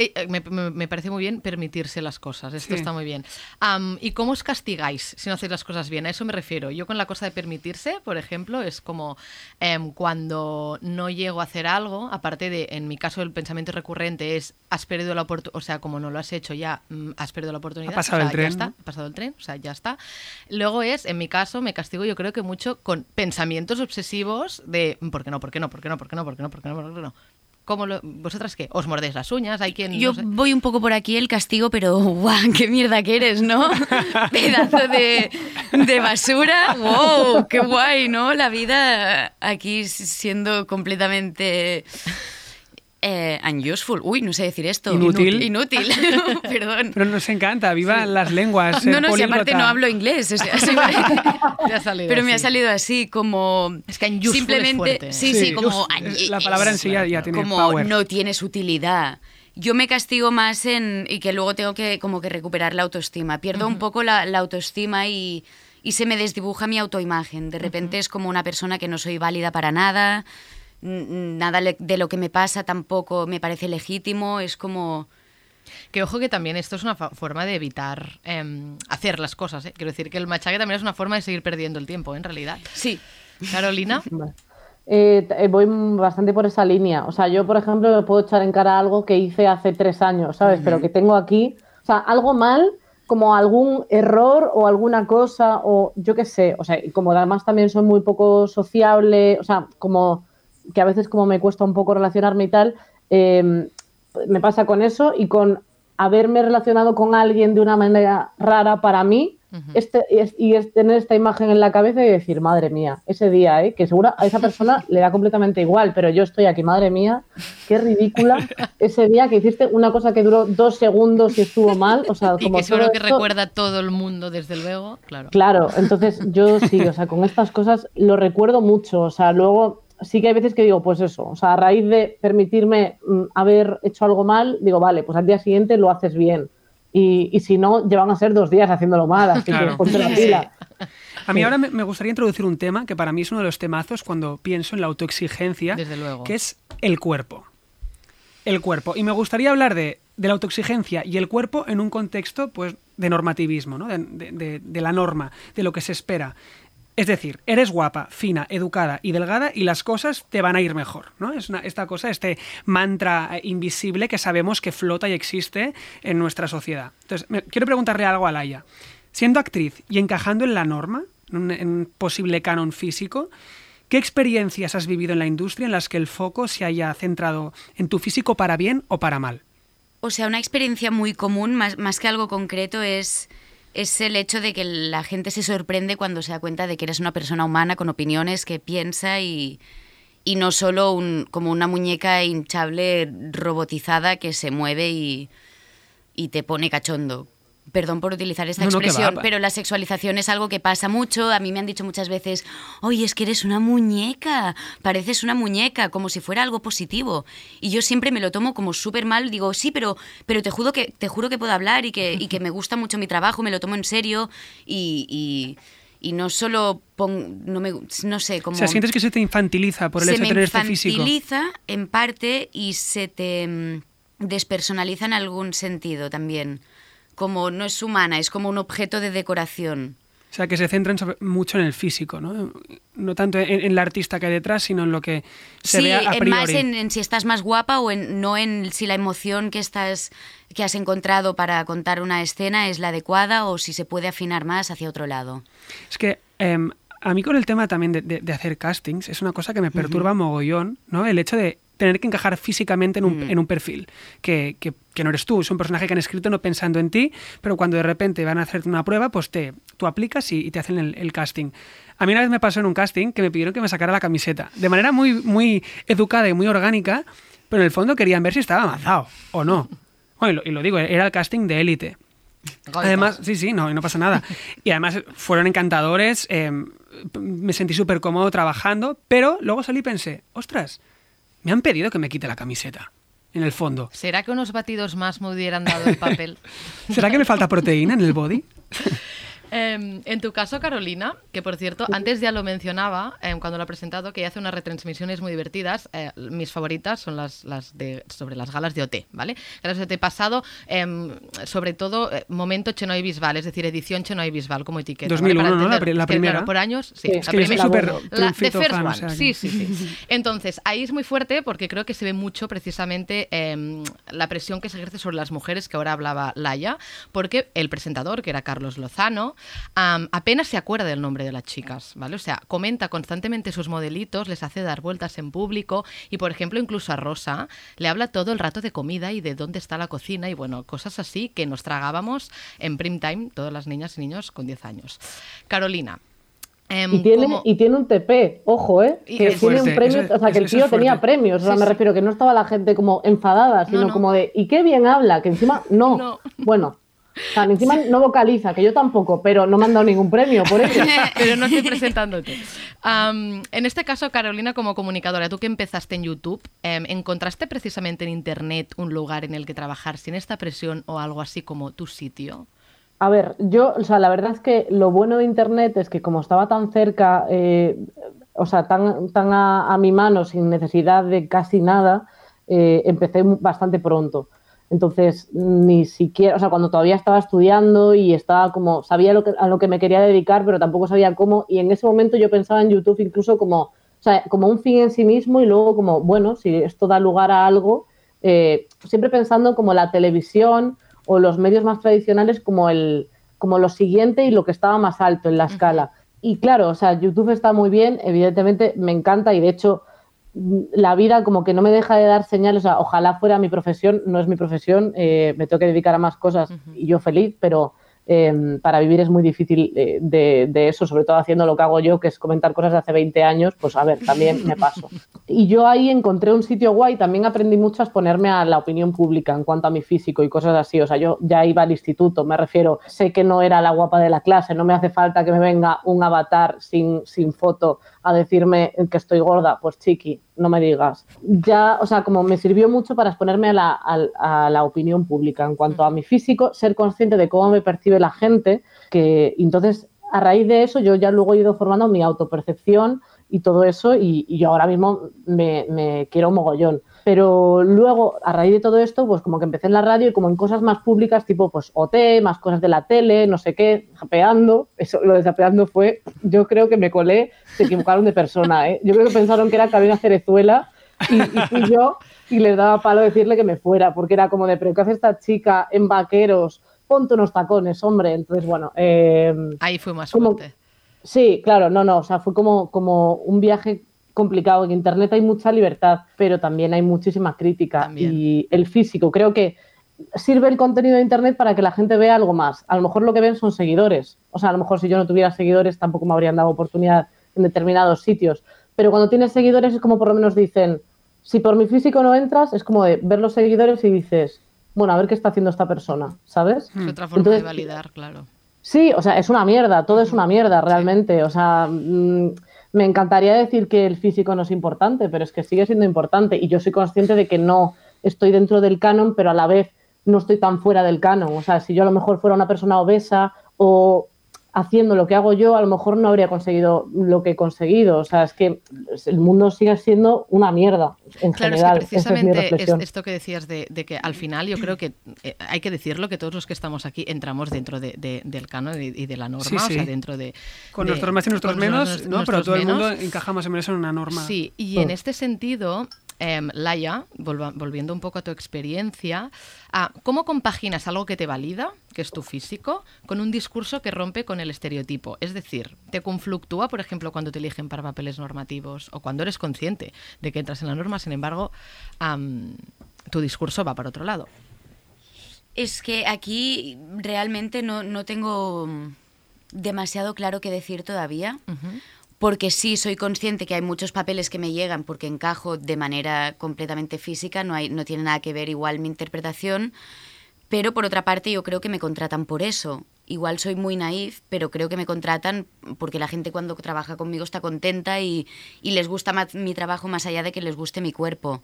Speaker 2: Eh, eh, me, me- me parece muy bien permitirse las cosas, esto
Speaker 3: Sí.
Speaker 2: está muy bien. Am, ¿Y cómo os castigáis si no hacéis las cosas bien? A eso me refiero. Yo con la cosa de permitirse, por ejemplo, es como em, cuando no llego a hacer algo, aparte de, en mi caso, el pensamiento recurrente es, has perdido la oportunidad, o sea, como no lo has hecho ya, mm, has perdido la oportunidad.
Speaker 3: Ha pasado
Speaker 2: o sea,
Speaker 3: el tren,
Speaker 2: Ya está,
Speaker 3: ¿no?
Speaker 2: ha pasado el tren, o sea, ya está. Luego es, en mi caso, me castigo yo creo que mucho con pensamientos obsesivos de, ¿por qué no, por qué no, por qué no, por qué no, por qué no, por qué no, por qué no? ¿Cómo lo- ¿Vosotras qué? ¿Os mordéis las uñas? ¿Hay quien...?
Speaker 5: Yo
Speaker 2: no sé?
Speaker 5: voy un poco por aquí el castigo, pero ¡guau! ¡Qué mierda que eres, ¿no? <laughs> Pedazo de, de basura. ¡Wow! ¡Qué guay, ¿no? La vida aquí siendo completamente. Eh, unuseful. Uy, no sé decir esto.
Speaker 3: Inútil.
Speaker 5: Inútil. <laughs> Perdón.
Speaker 3: Pero nos encanta, viva las lenguas.
Speaker 5: No, no, si aparte no hablo inglés. o sea, <laughs> sí,
Speaker 2: Te ha salido
Speaker 5: pero me ha
Speaker 2: así.
Speaker 5: salido así como
Speaker 2: Es que unuseful es
Speaker 5: simplemente
Speaker 2: fuerte.
Speaker 5: sí sí,
Speaker 3: Sí,
Speaker 5: como
Speaker 3: la palabra en sí ya- ya tiene
Speaker 5: como
Speaker 3: power.
Speaker 5: no tienes utilidad yo me castigo más en y que luego tengo que como que recuperar la autoestima pierdo un poco la, la autoestima y, y se me desdibuja mi autoimagen de repente es como una persona que no soy válida para nada nada de lo que me pasa tampoco me parece legítimo es como
Speaker 2: Que ojo que también esto es una forma de evitar em, hacer las cosas. ¿eh? Quiero decir que el machaque también es una forma de seguir perdiendo el tiempo, en realidad.
Speaker 5: Sí.
Speaker 2: Carolina. <laughs>
Speaker 6: Eh, eh, voy bastante por esa línea. O sea, yo, por ejemplo, me puedo echar en cara algo que hice hace tres años, ¿sabes? Pero que tengo aquí, o sea, algo mal, como algún error o alguna cosa, o yo qué sé. O sea, como además también soy muy poco sociable, o sea, como que a veces como me cuesta un poco relacionarme y tal, eh, me pasa con eso y con haberme relacionado con alguien de una manera rara para mí este, y, es, y es tener esta imagen en la cabeza y decir, madre mía, ese día, ¿eh? que seguro a esa persona <laughs> le da completamente igual, pero yo estoy aquí, madre mía, qué ridícula ese día que hiciste una cosa que duró dos segundos y estuvo mal. O sea, <laughs>
Speaker 2: Y
Speaker 6: como
Speaker 2: que seguro que
Speaker 6: esto-
Speaker 2: recuerda todo el mundo, desde luego. Claro.
Speaker 6: Claro, entonces yo sí, o sea, con estas cosas lo recuerdo mucho, o sea, luego sí que hay veces que digo, pues eso, o sea, a raíz de permitirme mm, haber hecho algo mal, digo, vale, pues al día siguiente lo haces bien. Y, y si no, llevan a ser dos días haciéndolo mal, así
Speaker 3: Claro.
Speaker 6: que ponte la
Speaker 2: Sí.
Speaker 6: pila.
Speaker 3: A mí
Speaker 6: Sí.
Speaker 3: ahora me, gustaría introducir un tema que para mí es uno de los temazos cuando pienso en la autoexigencia,
Speaker 2: Desde luego.
Speaker 3: que es el cuerpo. El cuerpo. Y me gustaría hablar de, de la autoexigencia y el cuerpo en un contexto pues, de normativismo, ¿no? de- de la norma, de lo que se espera. Es decir, eres guapa, fina, educada y delgada y las cosas te van a ir mejor, ¿no? Es esta cosa, este mantra eh, invisible que sabemos que flota y existe en nuestra sociedad. Entonces, quiero preguntarle algo a Laia. Siendo actriz y encajando en la norma, en un, posible canon físico, ¿qué experiencias has vivido en la industria en las que el foco se haya centrado en tu físico para bien o para mal?
Speaker 5: O sea, una experiencia muy común, más que algo concreto, es, es el hecho de que la gente se sorprende cuando se da cuenta de que eres una persona humana con opiniones, que piensa y, y no solo un, como una muñeca hinchable robotizada que se mueve y, y te pone cachondo. Perdón por utilizar esta
Speaker 3: No,
Speaker 5: expresión, pero la sexualización es algo que pasa mucho. A mí me han dicho muchas veces, oye, es que eres una muñeca, pareces una muñeca, como si fuera algo positivo. Y yo siempre me lo tomo como súper mal. Digo, sí, pero, pero te, juro que, te juro que puedo hablar y que, y que me gusta mucho mi trabajo, me lo tomo en serio y, y- y no solo pon- no, me, no sé, como...
Speaker 3: O sea, sientes que se te infantiliza por el
Speaker 5: se
Speaker 3: hecho de tener este físico.
Speaker 5: infantiliza en parte y se te mm, despersonaliza en algún sentido también. Como no es humana, es como un objeto de decoración.
Speaker 3: O sea, que se centran sobre- mucho en el físico, ¿no? No tanto en, en la artista que hay detrás, sino en lo que se
Speaker 5: sí,
Speaker 3: ve a, a
Speaker 5: en
Speaker 3: priori.
Speaker 5: más en, en si estás más guapa o en, no en si la emoción que estás que has encontrado para contar una escena es la adecuada o si se puede afinar más hacia otro lado.
Speaker 3: Es que em, a mí con el tema también de, de- de hacer castings es una cosa que me perturba mogollón, ¿no? El hecho de tener que encajar físicamente en un, en un perfil, que, que- que no eres tú, es un personaje que han escrito no pensando en ti, pero cuando de repente van a hacerte una prueba, pues te, tú aplicas y, y te hacen el, el casting. A mí una vez me pasó en un casting que me pidieron que me sacara la camiseta, de manera muy, muy educada y muy orgánica, pero en el fondo querían ver si estaba amazado o no. <laughs> Bueno, y lo, y lo digo, era el casting de élite. Además, sí, sí, no, no pasa nada. <laughs> Y además fueron encantadores, eh, me sentí súper cómodo trabajando, pero luego salí y pensé, ostras, me han pedido que me quite la camiseta, en el fondo.
Speaker 2: ¿Será que unos batidos más me hubieran dado el papel? <laughs>
Speaker 3: ¿Será que me falta proteína en el body? <laughs>
Speaker 2: Em, en tu caso, Carolina, que por cierto, antes ya lo mencionaba em, cuando lo ha presentado, que ella hace unas retransmisiones muy divertidas. eh, mis favoritas son las, las de sobre las galas de OT, ¿vale? Galas de OT pasado, em, sobre todo eh, momento Chenoy Bisbal, es decir, edición Chenoy Bisbal como etiqueta.
Speaker 3: 2001,
Speaker 2: ¿vale? Para
Speaker 3: ¿no? La primera.
Speaker 2: claro, por años, sí. La
Speaker 3: que
Speaker 2: primera.
Speaker 3: súper
Speaker 6: La-
Speaker 2: the first
Speaker 3: fan, o sea
Speaker 2: sí, sí, sí. Entonces, ahí es muy fuerte porque creo que se ve mucho precisamente la presión que se ejerce sobre las mujeres, que ahora hablaba Laia, porque el presentador, que era Carlos Lozano, apenas se acuerda del nombre de las chicas, ¿vale? O sea, comenta constantemente sus modelitos, les hace dar vueltas en público y, por ejemplo, incluso a Rosa le habla todo el rato de comida y de dónde está la cocina y, bueno, cosas así que nos tragábamos en prime time todas las niñas y niños con 10 años. Carolina. em,
Speaker 6: Y tiene,
Speaker 2: ¿cómo-
Speaker 6: y tiene un TP, ojo, ¿eh?
Speaker 2: Y
Speaker 6: Que tiene un premio,
Speaker 3: eso-
Speaker 6: o sea, que el tío
Speaker 3: es
Speaker 6: tenía premios, o sea,
Speaker 2: Sí,
Speaker 6: me
Speaker 2: sí.
Speaker 6: refiero que no estaba la gente como enfadada, sino
Speaker 2: no.
Speaker 6: como de, ¿y qué bien habla? Que encima, no. <laughs>
Speaker 2: No.
Speaker 6: Bueno, o sea, encima no vocaliza, que yo tampoco, pero no me han dado ningún premio por eso. <laughs>
Speaker 2: pero no estoy presentándote. En este caso, Carolina, como comunicadora, tú que empezaste en YouTube, em, ¿encontraste precisamente en Internet un lugar en el que trabajar sin esta presión o algo así como tu sitio?
Speaker 6: A ver, yo, o sea, la verdad es que lo bueno de Internet es que como estaba tan cerca, eh, o sea, tan, tan a, a mi mano, sin necesidad de casi nada, eh, empecé bastante pronto. Entonces, ni siquiera, o sea, cuando todavía estaba estudiando y estaba como, sabía lo que, a lo que me quería dedicar, pero tampoco sabía cómo, y en ese momento yo pensaba en YouTube incluso como, o sea, como un fin en sí mismo y luego como, bueno, si esto da lugar a algo, eh, siempre pensando como la televisión o los medios más tradicionales como, el, como lo siguiente y lo que estaba más alto en la escala. Y claro, o sea, YouTube está muy bien, evidentemente me encanta y de hecho la vida como que no me deja de dar señales, o sea, ojalá fuera mi profesión, no es mi profesión, eh, me tengo que dedicar a más cosas y yo feliz, pero eh, para vivir es muy difícil eh, de, de, eso, sobre todo haciendo lo que hago yo, que es comentar cosas de hace 20 años, pues a ver, también me paso. Y yo ahí encontré un sitio guay, también aprendí mucho a exponerme a la opinión pública en cuanto a mi físico y cosas así, o sea, yo ya iba al instituto, me refiero, sé que no era la guapa de la clase, no me hace falta que me venga un avatar sin, sin foto a decirme que estoy gorda, pues chiqui, no me digas. Ya, o sea, como me sirvió mucho para exponerme a la, a, la opinión pública en cuanto a mi físico, ser consciente de cómo me percibe la gente, que entonces a raíz de eso yo ya luego he ido formando mi autopercepción y todo eso y, y yo ahora mismo me, me, quiero mogollón. Pero luego, a raíz de todo esto, pues como que empecé en la radio y como en cosas más públicas, tipo pues OT, más cosas de la tele, no sé qué, zapeando. Eso, lo de zapeando fue, yo creo que me colé, se equivocaron de persona, ¿eh? Yo creo que pensaron que era Cabina Cerezuela y, y fui yo y les daba palo decirle que me fuera, porque era como de, pero ¿qué hace esta chica en vaqueros? Ponte unos tacones, hombre. Entonces, bueno. Eh,
Speaker 2: Ahí fue más fuerte.
Speaker 6: Sí, claro, no, no, o sea, fue como, como un viaje complicado. En Internet hay mucha libertad, pero también hay muchísima crítica.
Speaker 2: También.
Speaker 6: Y el físico, creo que sirve el contenido de Internet para que la gente vea algo más. A lo mejor lo que ven son seguidores. O sea, a lo mejor si yo no tuviera seguidores tampoco me habrían dado oportunidad en determinados sitios. Pero cuando tienes seguidores es como por lo menos dicen, si por mi físico no entras, es como de ver los seguidores y dices, bueno, a ver qué está haciendo esta persona, ¿sabes?
Speaker 2: Es otra forma
Speaker 6: Entonces,
Speaker 2: de validar, claro.
Speaker 6: Sí, o sea, es una mierda, todo es una mierda realmente. O sea, mmm, me encantaría decir que el físico no es importante, pero es que sigue siendo importante y yo soy consciente de que no estoy dentro del canon, pero a la vez no estoy tan fuera del canon. O sea, si yo a lo mejor fuera una persona obesa o haciendo lo que hago yo, a lo mejor no habría conseguido lo que he conseguido. O sea, es que el mundo sigue siendo una mierda en
Speaker 2: claro,
Speaker 6: general.
Speaker 2: Es que precisamente es es esto que decías de, de, que al final yo creo que eh, hay que decirlo que todos los que estamos aquí entramos dentro de, de, del canon y, y, de la norma,
Speaker 3: sí, sí.
Speaker 2: o sea, dentro de...
Speaker 3: Con nuestros más y nuestros menos, nuestros, ¿no? Pero todo menos. el mundo encaja más o menos en una norma.
Speaker 2: Sí, y oh. en este sentido, eh, Laia, volviendo un poco a tu experiencia, ah, ¿cómo compaginas algo que te valida, que es tu físico, con un discurso que rompe con el estereotipo? Es decir, ¿te confluctúa, por ejemplo, cuando te eligen para papeles normativos o cuando eres consciente de que entras en la norma, sin embargo, um, tu discurso va para otro lado?
Speaker 5: Es que aquí realmente no, no tengo demasiado claro qué decir todavía. Uh -huh porque sí soy consciente que hay muchos papeles que me llegan porque encajo de manera completamente física, no, hay, no tiene nada que ver igual mi interpretación, pero por otra parte yo creo que me contratan por eso. Igual soy muy naif, pero creo que me contratan porque la gente cuando trabaja conmigo está contenta y, les gusta mi trabajo más allá de que les guste mi cuerpo.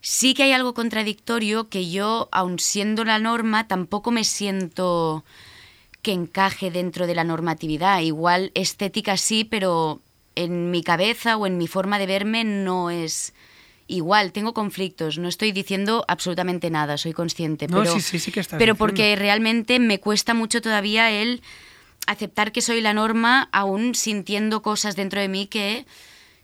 Speaker 5: Sí que hay algo contradictorio que yo, aun siendo la norma, tampoco me siento que encaje dentro de la normatividad. Igual estética sí, pero en mi cabeza o en mi forma de verme no es igual. Tengo conflictos, no estoy diciendo absolutamente nada, soy consciente.
Speaker 3: No,
Speaker 5: pero,
Speaker 3: sí, sí, sí que estás
Speaker 5: pero
Speaker 3: diciendo.
Speaker 5: porque realmente me cuesta mucho todavía el aceptar que soy la norma, aún sintiendo cosas dentro de mí que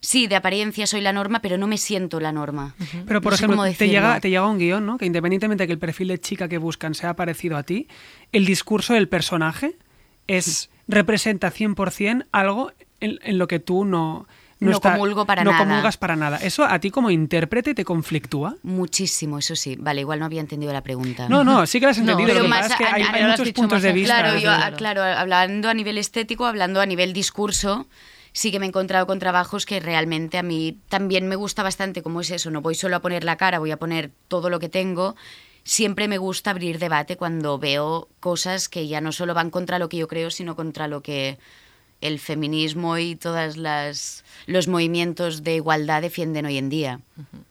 Speaker 5: sí, de apariencia soy la norma, pero no me siento la norma.
Speaker 3: Uh -huh. Pero, por
Speaker 5: no
Speaker 3: ejemplo, te llega, te llega un guion, ¿no? Que independientemente de que el perfil de chica que buscan sea parecido a ti, el discurso del personaje es representa 100% algo en, en, lo que tú no...
Speaker 5: No, no está, comulgo para
Speaker 3: no
Speaker 5: nada.
Speaker 3: comulgas para nada. ¿Eso a ti como intérprete te conflictúa?
Speaker 5: Muchísimo, eso sí. Vale, igual no había entendido la pregunta.
Speaker 3: No, no, sí que la has entendido.
Speaker 5: No,
Speaker 3: lo que
Speaker 5: más
Speaker 3: pasa es que hay, hay muchos puntos de vista.
Speaker 5: Claro, yo, claro, hablando a nivel estético, hablando a nivel discurso, sí que me he encontrado con trabajos que realmente a mí también me gusta bastante, como es eso, no voy solo a poner la cara, voy a poner todo lo que tengo. Siempre me gusta abrir debate cuando veo cosas que ya no solo van contra lo que yo creo, sino contra lo que el feminismo y todos los movimientos de igualdad defienden hoy en día.
Speaker 2: Uh -huh.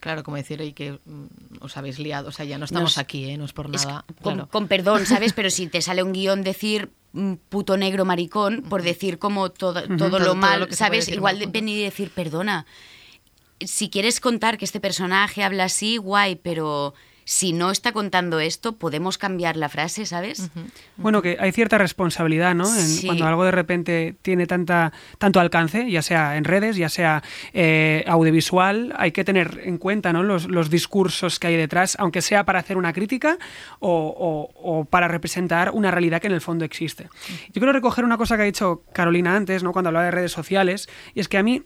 Speaker 2: Claro, como decir, y que mm, os habéis liado, o sea, ya no estamos
Speaker 5: Nos,
Speaker 2: aquí, ¿eh? no es por nada.
Speaker 5: Es, con, con, perdón, ¿sabes? Pero si te sale un guion decir puto negro maricón, por decir como todo, todo, todo lo mal, todo lo ¿sabes? Igual de venir y decir, perdona, si quieres contar que este personaje habla así, guay, pero si no está contando esto, podemos cambiar la frase, ¿sabes?
Speaker 3: Bueno, que hay cierta responsabilidad, ¿no? En-
Speaker 5: Sí.
Speaker 3: Cuando algo de repente tiene tanta, tanto alcance, ya sea en redes, ya sea eh, audiovisual, hay que tener en cuenta ¿no? los, los discursos que hay detrás, aunque sea para hacer una crítica o, o- o para representar una realidad que en el fondo existe. Yo quiero recoger una cosa que ha dicho Carolina antes, ¿no? cuando hablaba de redes sociales, y es que a mí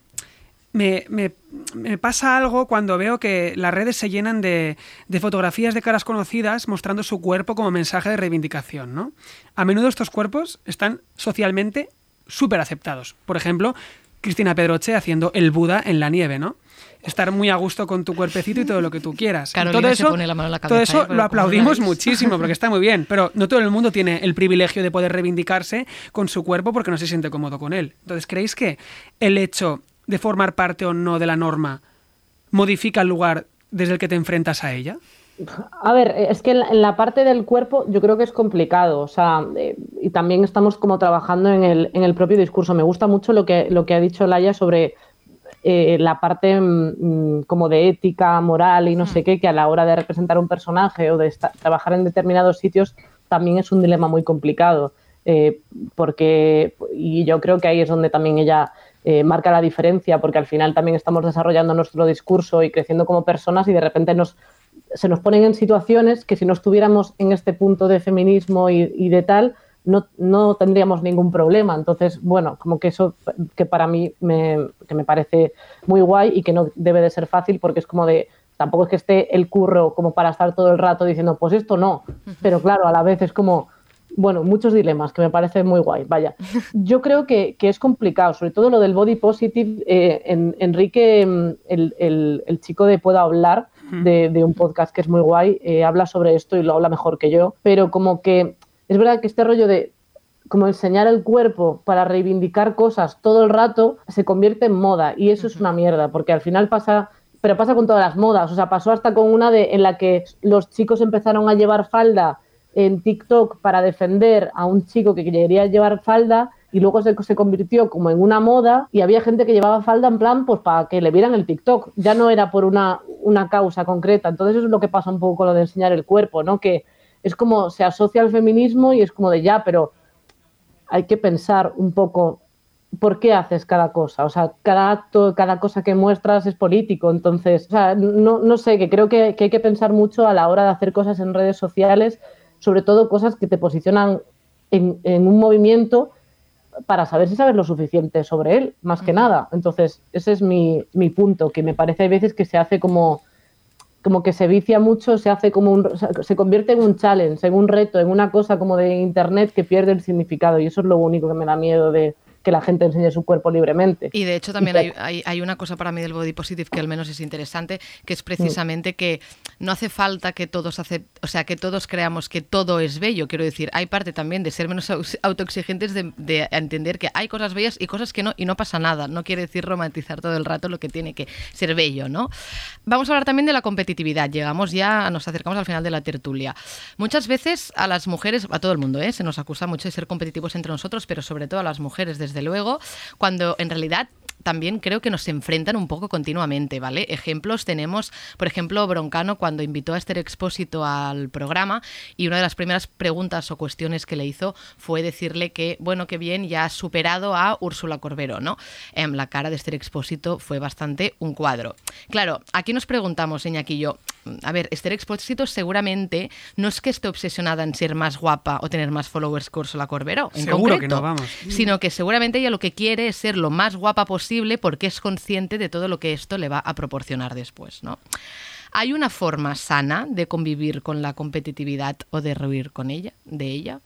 Speaker 3: me, me- me pasa algo cuando veo que las redes se llenan de, de fotografías de caras conocidas mostrando su cuerpo como mensaje de reivindicación. ¿no? A menudo estos cuerpos están socialmente súper aceptados. Por ejemplo, Cristina Pedroche haciendo el Buda en la nieve, ¿no? Estar muy a gusto con tu cuerpecito y todo lo que tú quieras.
Speaker 2: Carolina
Speaker 3: todo
Speaker 2: se
Speaker 3: eso,
Speaker 2: pone la mano en la
Speaker 3: todo eso
Speaker 2: ¿eh?
Speaker 3: Lo aplaudimos muchísimo porque está muy bien, <laughs> pero no todo el mundo tiene el privilegio de poder reivindicarse con su cuerpo porque no se siente cómodo con él. Entonces, ¿creéis que el hecho de formar parte o no de la norma modifica el lugar desde el que te enfrentas a ella?
Speaker 6: A ver, es que en la, parte del cuerpo yo creo que es complicado, o sea, eh, y también estamos como trabajando en el, en el propio discurso. Me gusta mucho lo que, lo que ha dicho Laia sobre eh, la parte mm, mm, como de ética, moral y no sé qué, que a la hora de representar un personaje o de trabajar en determinados sitios también es un dilema muy complicado, eh, porque, y yo creo que ahí es donde también ella eh, marca la diferencia, porque al final también estamos desarrollando nuestro discurso y creciendo como personas y de repente nos, se nos ponen en situaciones que si no estuviéramos en este punto de feminismo y, y de tal, no, no tendríamos ningún problema. Entonces, bueno, como que eso que para mí me, que me parece muy guay y que no debe de ser fácil porque es como de, tampoco es que esté el curro como para estar todo el rato diciendo, pues esto no, pero claro, a la vez es como, bueno, muchos dilemas que me parece muy guay. Vaya, <laughs> yo creo que, que es complicado, sobre todo lo del body positive. eh, en- Enrique, mm, el, el- el chico de Puedo Hablar, de, de un podcast que es muy guay, eh, habla sobre esto y lo habla mejor que yo, pero como que es verdad que este rollo de como enseñar el cuerpo para reivindicar cosas todo el rato se convierte en moda y eso es una mierda porque al final pasa pero pasa con todas las modas o sea pasó hasta con una de en la que los chicos empezaron a llevar falda en TikTok para defender a un chico que quería llevar falda y luego se, se convirtió como en una moda y había gente que llevaba falda en plan pues para que le vieran el TikTok ya no era por una, una causa concreta entonces eso es lo que pasa un poco con lo de enseñar el cuerpo no que es como se asocia al feminismo y es como de ya pero hay que pensar un poco por qué haces cada cosa. O sea, cada acto, cada cosa que muestras es político. Entonces, o sea, no, no sé, que creo que, que hay que pensar mucho a la hora de hacer cosas en redes sociales, sobre todo cosas que te posicionan en, en un movimiento para saber si sabes lo suficiente sobre él, más que nada. Entonces, ese es mi, mi punto, que me parece a veces que se hace como como que se vicia mucho, se hace como un, se convierte en un challenge, en un reto, en una cosa como de internet que pierde el significado y eso es lo único que me da miedo de que la gente enseñe su cuerpo libremente.
Speaker 2: Y de hecho también hay, hay- hay una cosa para mí del body positive que al menos es interesante, que
Speaker 6: Mm.
Speaker 2: es precisamente que no hace falta que todos hace, o sea, que todos creamos que todo es bello. Quiero decir, hay parte también de ser menos autoexigentes, de, de entender que hay cosas bellas y cosas que no, y no pasa nada. No quiere decir romantizar todo el rato lo que tiene que ser bello, ¿no? Vamos a hablar también de la competitividad. Llegamos ya, nos acercamos al final de la tertulia. Muchas veces a las mujeres, a todo el mundo, ¿eh? se nos acusa mucho de ser competitivos entre nosotros, pero sobre todo a las mujeres, desde luego, cuando en realidad también creo que nos enfrentan un poco continuamente, ¿vale? Ejemplos tenemos, por ejemplo, Broncano cuando invitó a Esther Expósito al programa y una de las primeras preguntas o cuestiones que le hizo fue decirle que, bueno, que bien, ya ha superado a Úrsula Corbero, ¿no? Em, la cara de Esther Expósito fue bastante un cuadro. Claro, aquí nos preguntamos, Iñaki y yo, a ver, Esther Expósito seguramente no es que esté obsesionada en ser más guapa o tener más followers que Úrsula Corbero, en
Speaker 3: Seguro que no, vamos.
Speaker 2: sino que seguramente ella lo que quiere es ser lo más guapa posible porque es consciente de todo lo que esto le va a proporcionar después, ¿no? ¿Hay una forma sana de convivir con la competitividad o de reír con ella, de ella?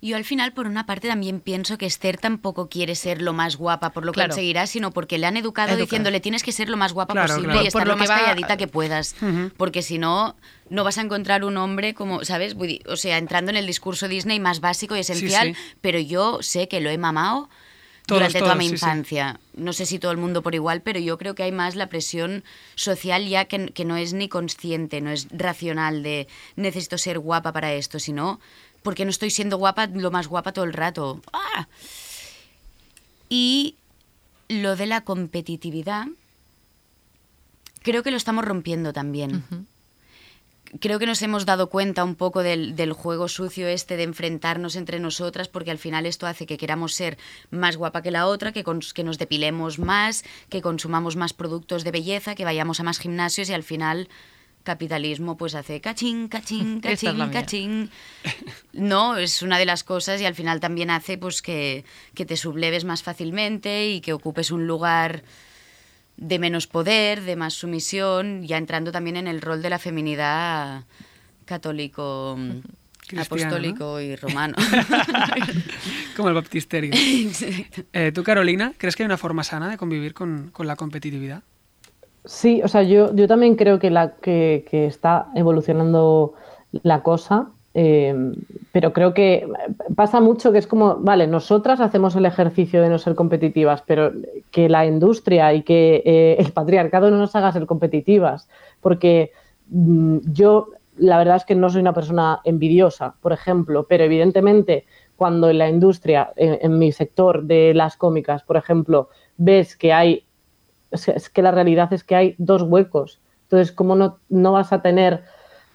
Speaker 5: Yo al final, por una parte, también pienso que Esther tampoco quiere ser lo más guapa por lo que
Speaker 2: Claro.
Speaker 5: conseguirá, sino porque le han educado
Speaker 2: Educado.
Speaker 5: diciéndole tienes que ser lo más guapa
Speaker 3: Claro,
Speaker 5: posible
Speaker 3: claro.
Speaker 5: y
Speaker 2: Por- por
Speaker 5: estar
Speaker 2: lo
Speaker 5: más
Speaker 2: va-
Speaker 5: calladita que puedas. Porque si no, no vas a encontrar un hombre como, ¿sabes? O sea, entrando en el discurso Disney más básico y esencial,
Speaker 3: sí.
Speaker 5: pero yo sé que lo he mamado
Speaker 3: Todos,
Speaker 5: durante toda mi
Speaker 3: sí, sí.
Speaker 5: infancia. No sé si todo el mundo por igual, pero yo creo que hay más la presión social ya que, que no es ni consciente, no es racional de necesito ser guapa para esto, sino porque no estoy siendo guapa lo más guapa todo el rato. ¡Ah! Y lo de la competitividad, creo que lo estamos rompiendo también. Creo que nos hemos dado cuenta un poco del, del, juego sucio este de enfrentarnos entre nosotras, porque al final esto hace que queramos ser más guapa que la otra, que, que nos depilemos más, que consumamos más productos de belleza, que vayamos a más gimnasios y al final capitalismo pues hace cachín, cachín, <laughs> cachín, es cachín. No, es una de las cosas y al final también hace pues que, que te subleves más fácilmente y que ocupes un lugar de menos poder, de más sumisión, ya entrando también en el rol de la feminidad católico, Cristiano, apostólico y romano. <laughs>
Speaker 3: Como el baptisterio. <laughs> Eh, ¿Tú, Carolina, crees que hay una forma sana de convivir con, con la competitividad?
Speaker 6: Sí, o sea, yo, yo también creo que, la, que, que está evolucionando la cosa eh, pero creo que pasa mucho que es como, vale, nosotras hacemos el ejercicio de no ser competitivas, pero que la industria y que eh, el patriarcado no nos haga ser competitivas, porque mm, yo la verdad es que no soy una persona envidiosa, por ejemplo, pero evidentemente cuando en la industria, en, mi sector de las cómicas, por ejemplo, ves que hay, es que la realidad es que hay dos huecos, entonces, ¿cómo no, no vas a tener...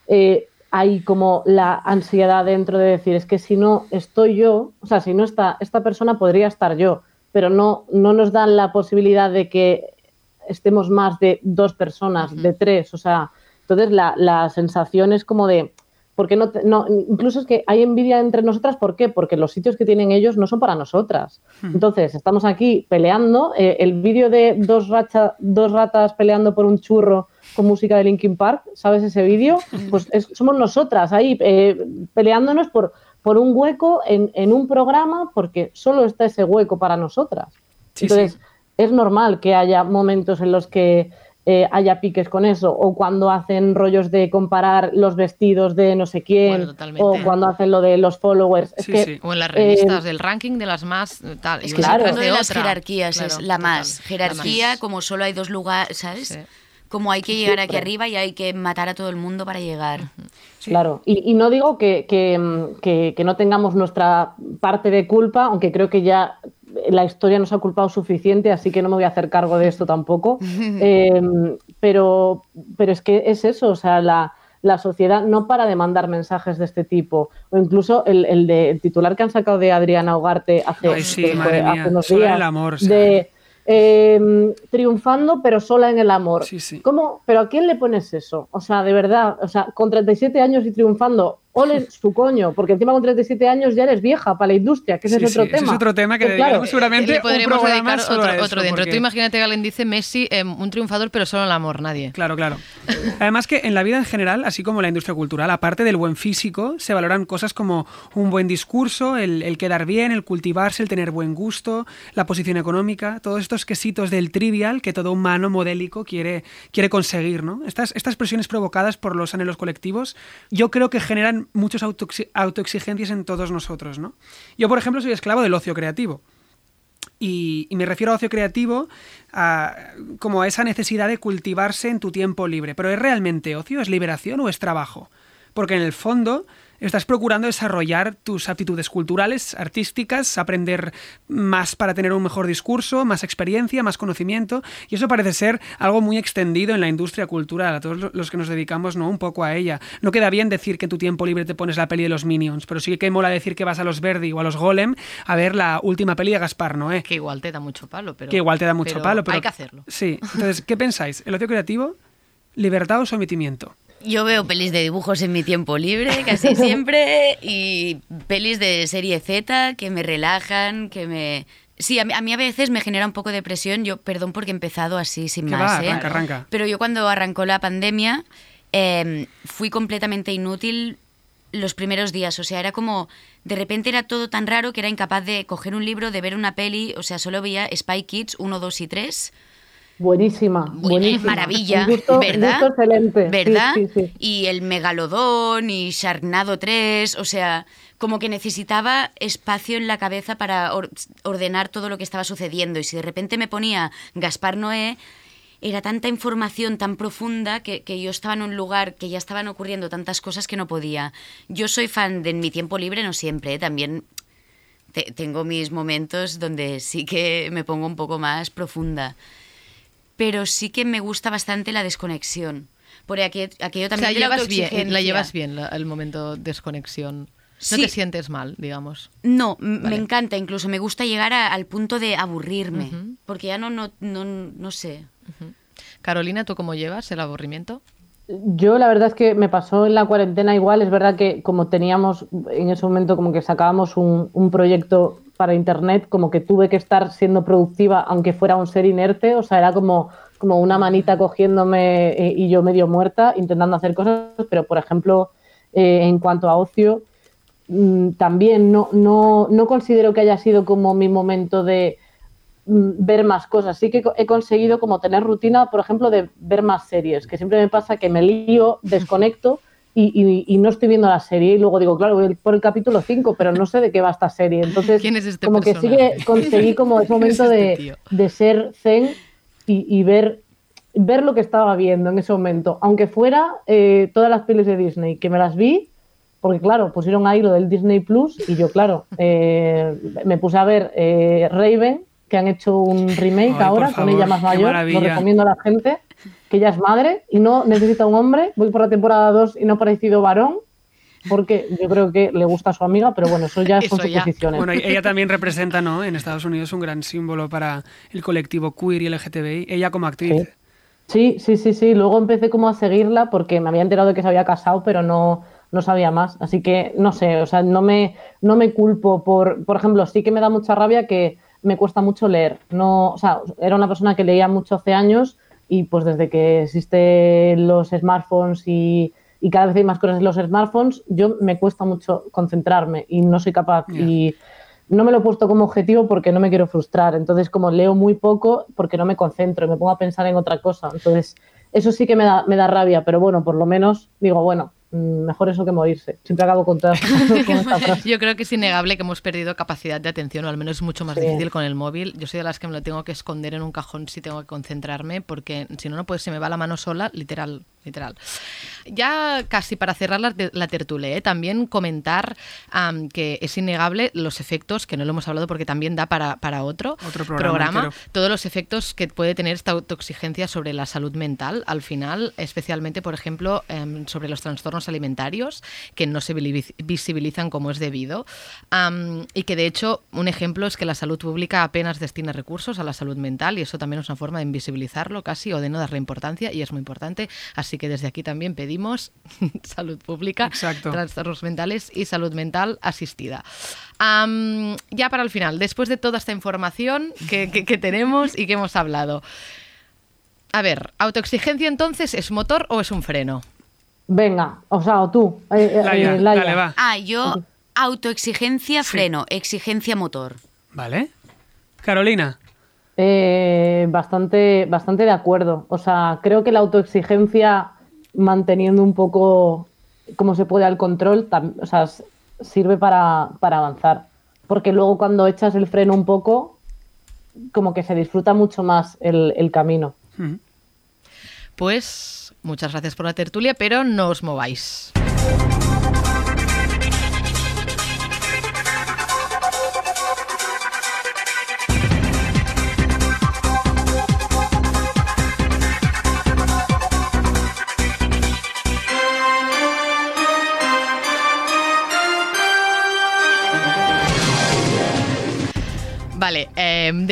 Speaker 6: Eh, hay como la ansiedad dentro de decir, es que si no estoy yo, o sea, si no está esta persona, podría estar yo, pero no, no nos dan la posibilidad de que estemos más de dos personas, de tres, o sea, entonces la, la sensación es como de, porque no, no, incluso es que hay envidia entre nosotras, ¿por qué? Porque los sitios que tienen ellos no son para nosotras. Entonces, estamos aquí peleando, eh, el vídeo de dos, racha, dos ratas peleando por un churro con música de Linkin Park, ¿sabes ese vídeo? Pues somos nosotras ahí eh, peleándonos por, por un hueco en, en, un programa porque solo está ese hueco para nosotras. Entonces, es normal que haya momentos en los que eh, haya piques con eso, o cuando hacen rollos de comparar los vestidos de no sé quién, o cuando hacen lo de los followers.
Speaker 2: O en las revistas eh, del ranking de las más. Tal,
Speaker 5: es que claro. de las jerarquías es la más. Jerarquía, como solo hay dos lugares, ¿sabes? Como hay que llegar aquí arriba y hay que matar a todo el mundo para llegar.
Speaker 6: Claro, y, no digo que, que, no tengamos nuestra parte de culpa, aunque creo que ya la historia nos ha culpado suficiente, así que no me voy a hacer cargo de esto tampoco. <laughs> Em, pero, pero es que es eso, o sea, la, la, sociedad no para de mandar mensajes de este tipo. O incluso el, el, de, titular que han sacado de Adriana Ugarte hace, unos días.
Speaker 3: amor,
Speaker 6: de, Em, triunfando, pero sola en el amor. ¿Cómo? ¿Pero a quién le pones eso? O sea, de verdad, o sea, con 37 años y triunfando, ole su coño, porque encima con 37 años ya eres vieja para la industria, que ese es otro tema. Ese
Speaker 3: es otro tema que pues seguramente podríamos un dedicar
Speaker 2: otro, otro dentro. Tú imagínate que alguien dice Messi, eh, un triunfador, pero solo en el amor, nadie.
Speaker 3: Claro, claro. Además que en la vida en general, así como en la industria cultural, aparte del buen físico, se valoran cosas como un buen discurso, el, quedar bien, el cultivarse, el tener buen gusto, la posición económica, todos estos quesitos del trivial que todo humano modélico quiere, quiere conseguir, ¿no? Estas, estas presiones provocadas por los anhelos colectivos, yo creo que generan muchos autoexigencias en todos nosotros, ¿no? Yo, por ejemplo, soy esclavo del ocio creativo. Y, me refiero a ocio creativo como a esa necesidad de cultivarse en tu tiempo libre. Pero ¿es realmente ocio? ¿Es liberación o es trabajo? Porque en el fondo estás procurando desarrollar tus aptitudes culturales, artísticas, aprender más para tener un mejor discurso, más experiencia, más conocimiento, y eso parece ser algo muy extendido en la industria cultural, a todos los que nos dedicamos ¿no? un poco a ella. No queda bien decir que en tu tiempo libre te pones la peli de los Minions, pero sí que mola decir que vas a los Verdi o a los Golem a ver la última peli de Gaspar Noé.
Speaker 2: Que igual te da mucho palo, pero...
Speaker 3: Que igual te da mucho palo, pero...
Speaker 2: Hay que hacerlo.
Speaker 3: Sí, entonces, ¿qué pensáis? ¿El ocio creativo? ¿Libertad o sometimiento?
Speaker 5: Yo veo pelis de dibujos en mi tiempo libre, casi <laughs> siempre, y pelis de serie Z que me relajan, que me... Sí, a mí, a veces me genera un poco de presión, yo perdón porque he empezado así sin más.
Speaker 3: ¿eh? arranca, arranca.
Speaker 5: Pero yo cuando arrancó la pandemia em, fui completamente inútil los primeros días, o sea, era como, de repente era todo tan raro que era incapaz de coger un libro, de ver una peli, o sea, solo veía Spy Kids 1, 2 y 3
Speaker 6: Buenísima, <laughs> buenísima.
Speaker 5: Maravilla, ¿verdad?
Speaker 6: excelente.
Speaker 5: ¿Verdad? Y el Megalodón y Sharknado 3, o sea, como que necesitaba espacio en la cabeza para ordenar todo lo que estaba sucediendo. Y si de repente me ponía Gaspar Noé, era tanta información tan profunda que, yo estaba en un lugar que ya estaban ocurriendo tantas cosas que no podía. Yo soy fan de en mi tiempo libre, no siempre, ¿eh? también tengo mis momentos donde sí que me pongo un poco más profunda pero sí que me gusta bastante la desconexión. Por aquello, aquello
Speaker 2: O
Speaker 5: también
Speaker 2: sea, llevas bien, la llevas bien la- el momento desconexión. No
Speaker 5: Sí.
Speaker 2: te sientes mal, digamos.
Speaker 5: No,
Speaker 2: Vale.
Speaker 5: me encanta, incluso me gusta llegar a- al punto de aburrirme, porque ya no, no, no, no sé.
Speaker 2: Carolina, ¿tú cómo llevas el aburrimiento?
Speaker 6: Yo la verdad es que me pasó en la cuarentena igual, es verdad que como teníamos en ese momento como que sacábamos un, un proyecto para internet, como que tuve que estar siendo productiva aunque fuera un ser inerte, o sea, era como, como una manita cogiéndome eh, y yo medio muerta intentando hacer cosas, pero por ejemplo, eh, en cuanto a ocio, mm, también no, no, no considero que haya sido como mi momento de mm, ver más cosas. Sí que he conseguido como tener rutina, por ejemplo, de ver más series, que siempre me pasa que me lío, desconecto y, y- y no estoy viendo la serie y luego digo, claro, voy por el capítulo 5, pero no sé de qué va esta serie. Entonces,
Speaker 2: ¿Quién es este
Speaker 6: como que sí conseguí <laughs> como ese
Speaker 2: ¿Quién es
Speaker 6: momento
Speaker 2: este
Speaker 6: de, de ser zen y, y ver ver lo que estaba viendo en ese momento, aunque fuera eh, todas las pelis de Disney, que me las vi, porque claro, pusieron ahí lo del Disney Plus y yo, claro, <laughs> eh, me puse a ver eh, Raven, que han hecho un remake
Speaker 3: Ay,
Speaker 6: ahora con ella más mayor, lo recomiendo a la gente, que ella es madre y no necesita un hombre, voy por la temporada 2 y no ha parecido varón, porque yo creo que le gusta a su amiga, pero bueno, eso ya son
Speaker 2: Eso ya.
Speaker 6: suposiciones.
Speaker 3: Bueno, ella también representa, ¿no? En Estados Unidos un gran símbolo para el colectivo queer y LGTBI. Ella como actriz.
Speaker 6: Sí, sí, sí, sí. Luego empecé como a seguirla porque me había enterado de que se había casado, pero no, no sabía más. Así que no sé, o sea, no me, no me culpo por, por ejemplo, sí que me da mucha rabia que me cuesta mucho leer. No, o sea, era una persona que leía mucho hace años y pues desde que existen los smartphones y, y cada vez hay más cosas en los smartphones, yo me cuesta mucho concentrarme y no soy capaz. Y no me lo he puesto como objetivo porque no me quiero frustrar. Entonces, como leo muy poco, porque no me concentro, me pongo a pensar en otra cosa. Entonces, eso sí que me da, me da rabia, pero bueno, por lo menos digo, bueno, mejor eso que morirse. Siempre acabo con, todas, <laughs> con esta frase.
Speaker 2: Yo creo que es innegable que hemos perdido capacidad de atención, o al menos es mucho más
Speaker 6: Sí.
Speaker 2: difícil con el móvil. Yo soy de las que me lo tengo que esconder en un cajón si tengo que concentrarme, porque si no, no pues se me va la mano sola, literal, literal. Ya casi para cerrar la, la tertulia, ¿eh? también comentar que es innegable los efectos, que no lo hemos hablado porque también da para, para otro,
Speaker 3: Otro programa
Speaker 2: todos los efectos que puede tener esta autoexigencia sobre la salud mental, al final, especialmente, por ejemplo, em, sobre los trastornos alimentarios, que no se visibilizan como es debido, am, y que de hecho, un ejemplo es que la salud pública apenas destina recursos a la salud mental, y eso también es una forma de invisibilizarlo casi o de no darle importancia, y es muy importante. Así que desde aquí también pedimos <laughs> salud pública,
Speaker 3: Exacto.
Speaker 2: trastornos mentales y salud mental asistida. Ya para el final, después de toda esta información que, que- que tenemos y que hemos hablado. A ver, ¿autoexigencia entonces es motor o es un freno?
Speaker 6: Venga, o sea, o tú, eh, eh,
Speaker 3: Laia,
Speaker 6: eh, Laia.
Speaker 3: dale, va.
Speaker 5: Ah, yo autoexigencia, freno, exigencia motor.
Speaker 3: ¿Vale? Carolina.
Speaker 6: Eh, bastante, bastante de acuerdo. O sea, creo que la autoexigencia, manteniendo un poco cómo se puede al control, o sea, sirve para, para avanzar. Porque luego cuando echas el freno un poco, como que se disfruta mucho más el, el camino.
Speaker 3: Mm.
Speaker 2: Pues muchas gracias por la tertulia, pero no os mováis.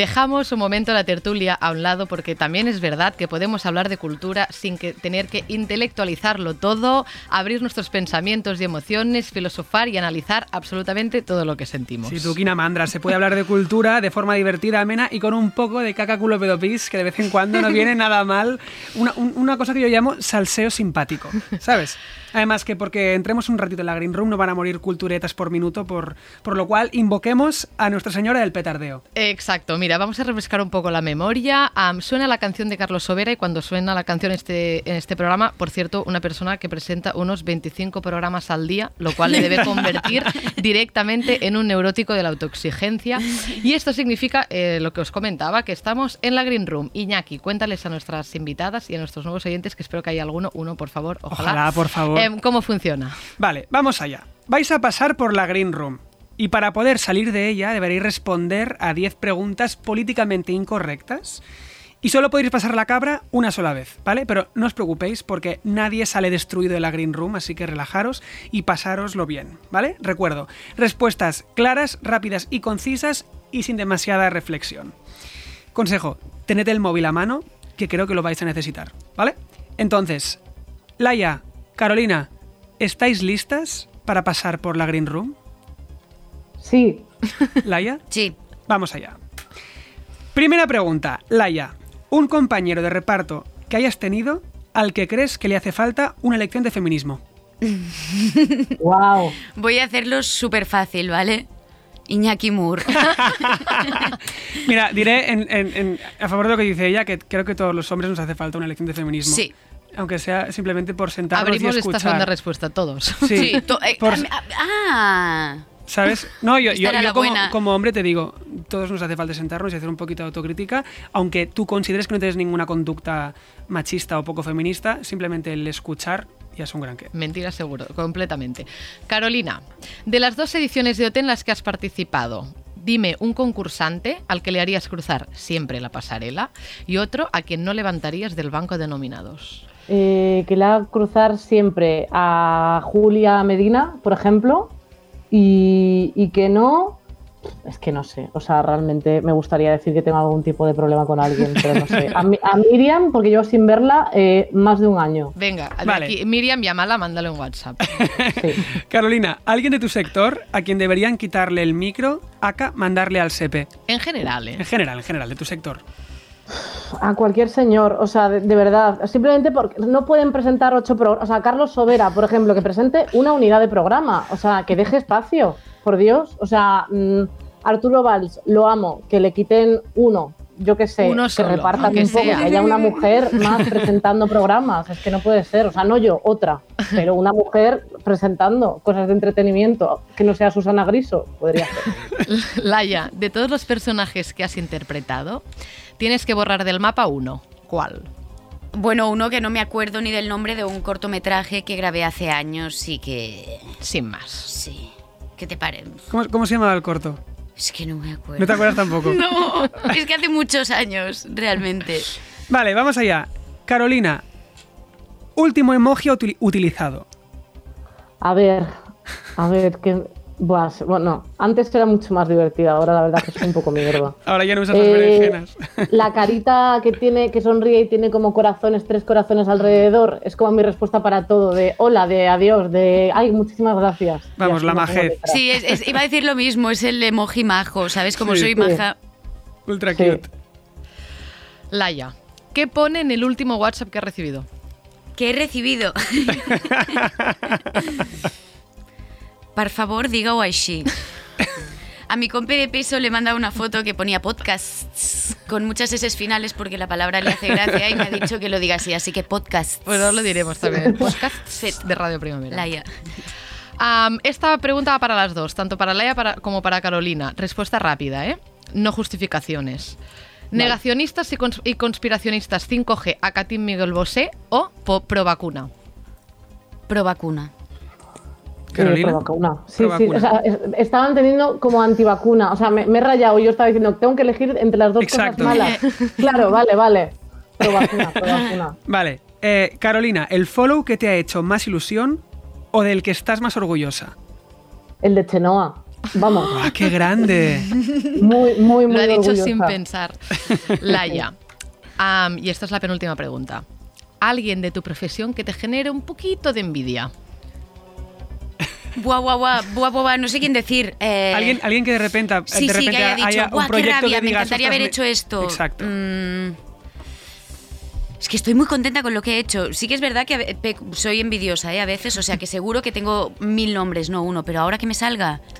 Speaker 2: Dejamos un momento la tertulia a un lado porque también es verdad que podemos hablar de cultura sin que tener que intelectualizarlo todo, abrir nuestros pensamientos y emociones, filosofar y analizar absolutamente todo lo que sentimos.
Speaker 3: Si tú, Mandra, se puede hablar de cultura de forma divertida, amena y con un poco de caca culo pedopis, que de vez en cuando no viene nada mal. Una, un- una cosa que yo llamo salseo simpático, ¿sabes? Además que porque entremos un ratito en la Green Room no van a morir culturetas por minuto, por, por lo cual invoquemos a Nuestra Señora del Petardeo.
Speaker 2: Exacto, mira, vamos a refrescar un poco la memoria. Am, suena la canción de Carlos Sobera y cuando suena la canción este, en este programa, por cierto, una persona que presenta unos 25 programas al día, lo cual le debe <laughs> convertir directamente en un neurótico de la autoexigencia. Y esto significa eh, lo que os comentaba, que estamos en la Green Room. Iñaki, cuéntales a nuestras invitadas y a nuestros nuevos oyentes, que espero que haya alguno, uno por favor, ojalá.
Speaker 3: Ojalá, por favor.
Speaker 2: Em, ¿Cómo funciona?
Speaker 3: Vale, vamos allá. Vais a pasar por la Green Room. Y para poder salir de ella deberéis responder a 10 preguntas políticamente incorrectas Y solo podéis pasar la cabra una sola vez, ¿vale? Pero no os preocupéis porque nadie sale destruido de la Green Room, así que relajaros y pasároslo bien, ¿vale? Recuerdo, respuestas claras, rápidas y concisas y sin demasiada reflexión. Consejo, tened el móvil a mano, que creo que lo vais a necesitar, ¿vale? Entonces, Laia, Carolina, ¿estáis listas para pasar por la Green Room?
Speaker 6: Sí, <laughs>
Speaker 3: Laia,
Speaker 5: Sí.
Speaker 3: vamos allá. Primera pregunta, Laia, un compañero de reparto que hayas tenido al que crees que le hace falta una lección de feminismo. <laughs>
Speaker 6: wow.
Speaker 5: Voy a hacerlo súper fácil, ¿vale? Iñaki Moore. <laughs>
Speaker 3: Mira, diré en- en- en- a favor de lo que dice ella que creo que todos los hombres nos hace falta una lección de feminismo.
Speaker 5: Sí.
Speaker 3: Aunque sea simplemente por sentarnos
Speaker 2: Abrimos
Speaker 3: y
Speaker 2: esta
Speaker 3: escuchar.
Speaker 2: segunda respuesta todos.
Speaker 3: Sí,
Speaker 5: to- eh,
Speaker 3: por-
Speaker 5: ah.
Speaker 3: ¿Sabes? No, yo, yo- yo como, hombre te digo, todos nos hace falta sentarnos y hacer un poquito de autocrítica, aunque tú consideres que no tienes ninguna conducta machista o poco feminista, simplemente el escuchar ya es un gran qué.
Speaker 2: Mentira seguro, completamente. Carolina, de las dos ediciones de OT en las que has participado, dime un concursante al que le harías cruzar siempre la pasarela y otro a quien no levantarías del banco de nominados.
Speaker 6: Eh, que le haga cruzar siempre a Julia Medina, por ejemplo, y, y que no. Es que no sé, o sea, realmente me gustaría decir que tengo algún tipo de problema con alguien, pero no sé. A, Mi- a Miriam, porque llevo sin verla eh, más de un año.
Speaker 2: Venga,
Speaker 3: Vale.
Speaker 2: aquí, Miriam, llámala, mándale un WhatsApp. <laughs>
Speaker 6: Sí.
Speaker 3: Carolina, ¿alguien de tu sector a quien deberían quitarle el micro, acá mandarle al SEPE?
Speaker 2: En general, ¿eh?
Speaker 3: En general, en general, de tu sector.
Speaker 6: A cualquier señor, o sea, de, de verdad, simplemente porque no pueden presentar ocho programas. O sea, Carlos Sobera, por ejemplo, que presente una unidad de programa, o sea, que deje espacio, por Dios. O sea, mm, Arturo Valls, lo amo, que le quiten uno, yo qué sé,
Speaker 2: Uno
Speaker 6: que
Speaker 2: solo,
Speaker 6: repartan
Speaker 2: aunque
Speaker 6: un poco,
Speaker 2: sea.
Speaker 6: que haya una mujer más <laughs> presentando programas, es que no puede ser, o sea, no yo, otra, pero una mujer presentando cosas de entretenimiento, que no sea Susana Griso, podría ser. <laughs>
Speaker 2: Laia, de todos los personajes que has interpretado, tienes que borrar del mapa uno. ¿Cuál?
Speaker 5: Bueno, uno que no me acuerdo ni del nombre de un cortometraje que grabé hace años y que...
Speaker 2: Sin más.
Speaker 5: Sí. ¿Qué te parece?
Speaker 3: ¿Cómo, cómo se llamaba el corto?
Speaker 5: Es que no me acuerdo.
Speaker 3: ¿No te acuerdas tampoco? <laughs>
Speaker 5: No, es que hace muchos años, realmente.
Speaker 3: Vale, vamos allá. Carolina, último emoji util- utilizado.
Speaker 6: A ver, a ver, que. Bueno, antes era mucho más divertida, ahora la verdad que es un poco mierda. <laughs>
Speaker 3: Ahora ya no usas las
Speaker 6: Eh,
Speaker 3: berenjenas.
Speaker 6: la carita que tiene, que sonríe y tiene como corazones, tres corazones alrededor, es como mi respuesta para todo, de hola, de adiós, de ay, muchísimas gracias.
Speaker 3: Vamos, la majez.
Speaker 5: Sí, es- es- iba a decir lo mismo, es el emoji majo, ¿sabes? Como
Speaker 3: Sí.
Speaker 5: soy
Speaker 6: Sí.
Speaker 5: maja.
Speaker 3: Ultra
Speaker 6: sí.
Speaker 3: cute.
Speaker 2: Laia, ¿qué pone en el último WhatsApp que has recibido?
Speaker 5: que he recibido. <laughs> <laughs> Por favor, diga-ho així. A mi compi de peso le manda una foto que ponía podcasts con muchas S finales porque la palabra le hace gracia y me ha dicho que lo diga así, así que podcasts.
Speaker 2: Pues ahora lo diremos también. El <laughs> podcast de Radio Primavera.
Speaker 5: Laia.
Speaker 2: Esta pregunta va para las dos, tanto para Laia para- como para Carolina. Respuesta rápida, ¿eh? No justificaciones. Negacionistas y, cons- y conspiracionistas 5G a Katim Miguel Bosé o pro vacuna.
Speaker 5: Pro vacuna.
Speaker 3: Carolina.
Speaker 6: Eh, pro vacuna. Sí,
Speaker 3: Pro
Speaker 6: sí,
Speaker 3: vacuna.
Speaker 6: o sea, es- estaba entendiendo como antivacuna. O sea, me, me he rayado y yo estaba diciendo, tengo que elegir entre las dos
Speaker 3: Exacto.
Speaker 6: cosas malas. <laughs> claro, vale, vale. Pro vacuna, pro vacuna.
Speaker 3: Vale, eh, Carolina, ¿el follow que te ha hecho más ilusión o del que estás más orgullosa?
Speaker 6: El de Chenoa. Vamos,
Speaker 3: ¡Ah, qué grande!
Speaker 6: muy, <laughs> muy, muy
Speaker 2: Lo ha dicho
Speaker 6: orgullosa.
Speaker 2: sin pensar. Laia. <laughs> y esta es la penúltima pregunta. Alguien de tu profesión que te genere un poquito de envidia.
Speaker 5: Buah, buah, buah, buah, buah, no sé quién decir. Eh,
Speaker 3: ¿Alguien, alguien que de repente,
Speaker 5: Sí,
Speaker 3: de
Speaker 5: sí, que haya dicho,
Speaker 3: un
Speaker 5: ¡buah, qué
Speaker 3: proyecto
Speaker 5: rabia!
Speaker 3: que
Speaker 5: Me
Speaker 3: digas,
Speaker 5: encantaría
Speaker 3: "Ostras,
Speaker 5: haber
Speaker 3: me-".
Speaker 5: hecho esto.
Speaker 3: Exacto.
Speaker 5: Mm, es que estoy muy contenta con lo que he hecho. Sí que es verdad que soy envidiosa ¿eh? a veces, o sea que seguro que tengo mil nombres, no uno, pero ahora que me salga. <laughs>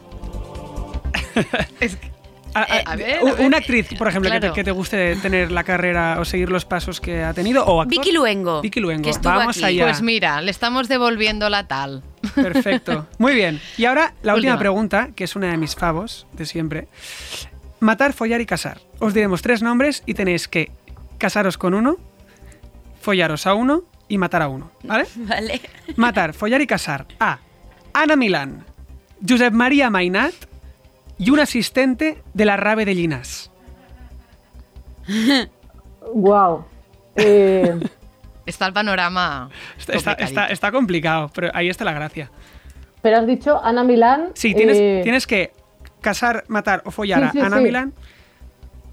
Speaker 3: A- a-
Speaker 2: Eh, a ver,
Speaker 3: u-
Speaker 2: a ver,
Speaker 3: una actriz, por ejemplo, que, te, que guste tener la carrera o seguir los pasos que ha tenido, o actor.
Speaker 5: Vicky Luengo.
Speaker 3: Vicky Luengo.
Speaker 5: que
Speaker 3: Vamos
Speaker 5: aquí.
Speaker 3: allá.
Speaker 2: Pues mira, le estamos devolviendo la tal.
Speaker 3: Perfecto. Muy bien. Y ahora la última
Speaker 2: Última.
Speaker 3: pregunta, que es una de mis favos de siempre. Matar, follar y casar. Os diremos tres nombres y tenéis que casaros con uno, follaros a uno y matar a uno. ¿Vale? <laughs>
Speaker 5: Vale.
Speaker 3: Matar, follar y casar. A. Ana Milán, Josep María Mainat y un asistente de la Rave de Llinás.
Speaker 6: Wow. Eh, <laughs>
Speaker 2: Está el panorama.
Speaker 3: Está, está, está- está complicado, pero ahí está la gracia.
Speaker 6: pero has dicho Ana Milán.
Speaker 3: Sí, tienes,
Speaker 6: eh,
Speaker 3: tienes que casar, matar o follar
Speaker 6: Sí,
Speaker 3: a Ana
Speaker 6: sí.
Speaker 3: Milán.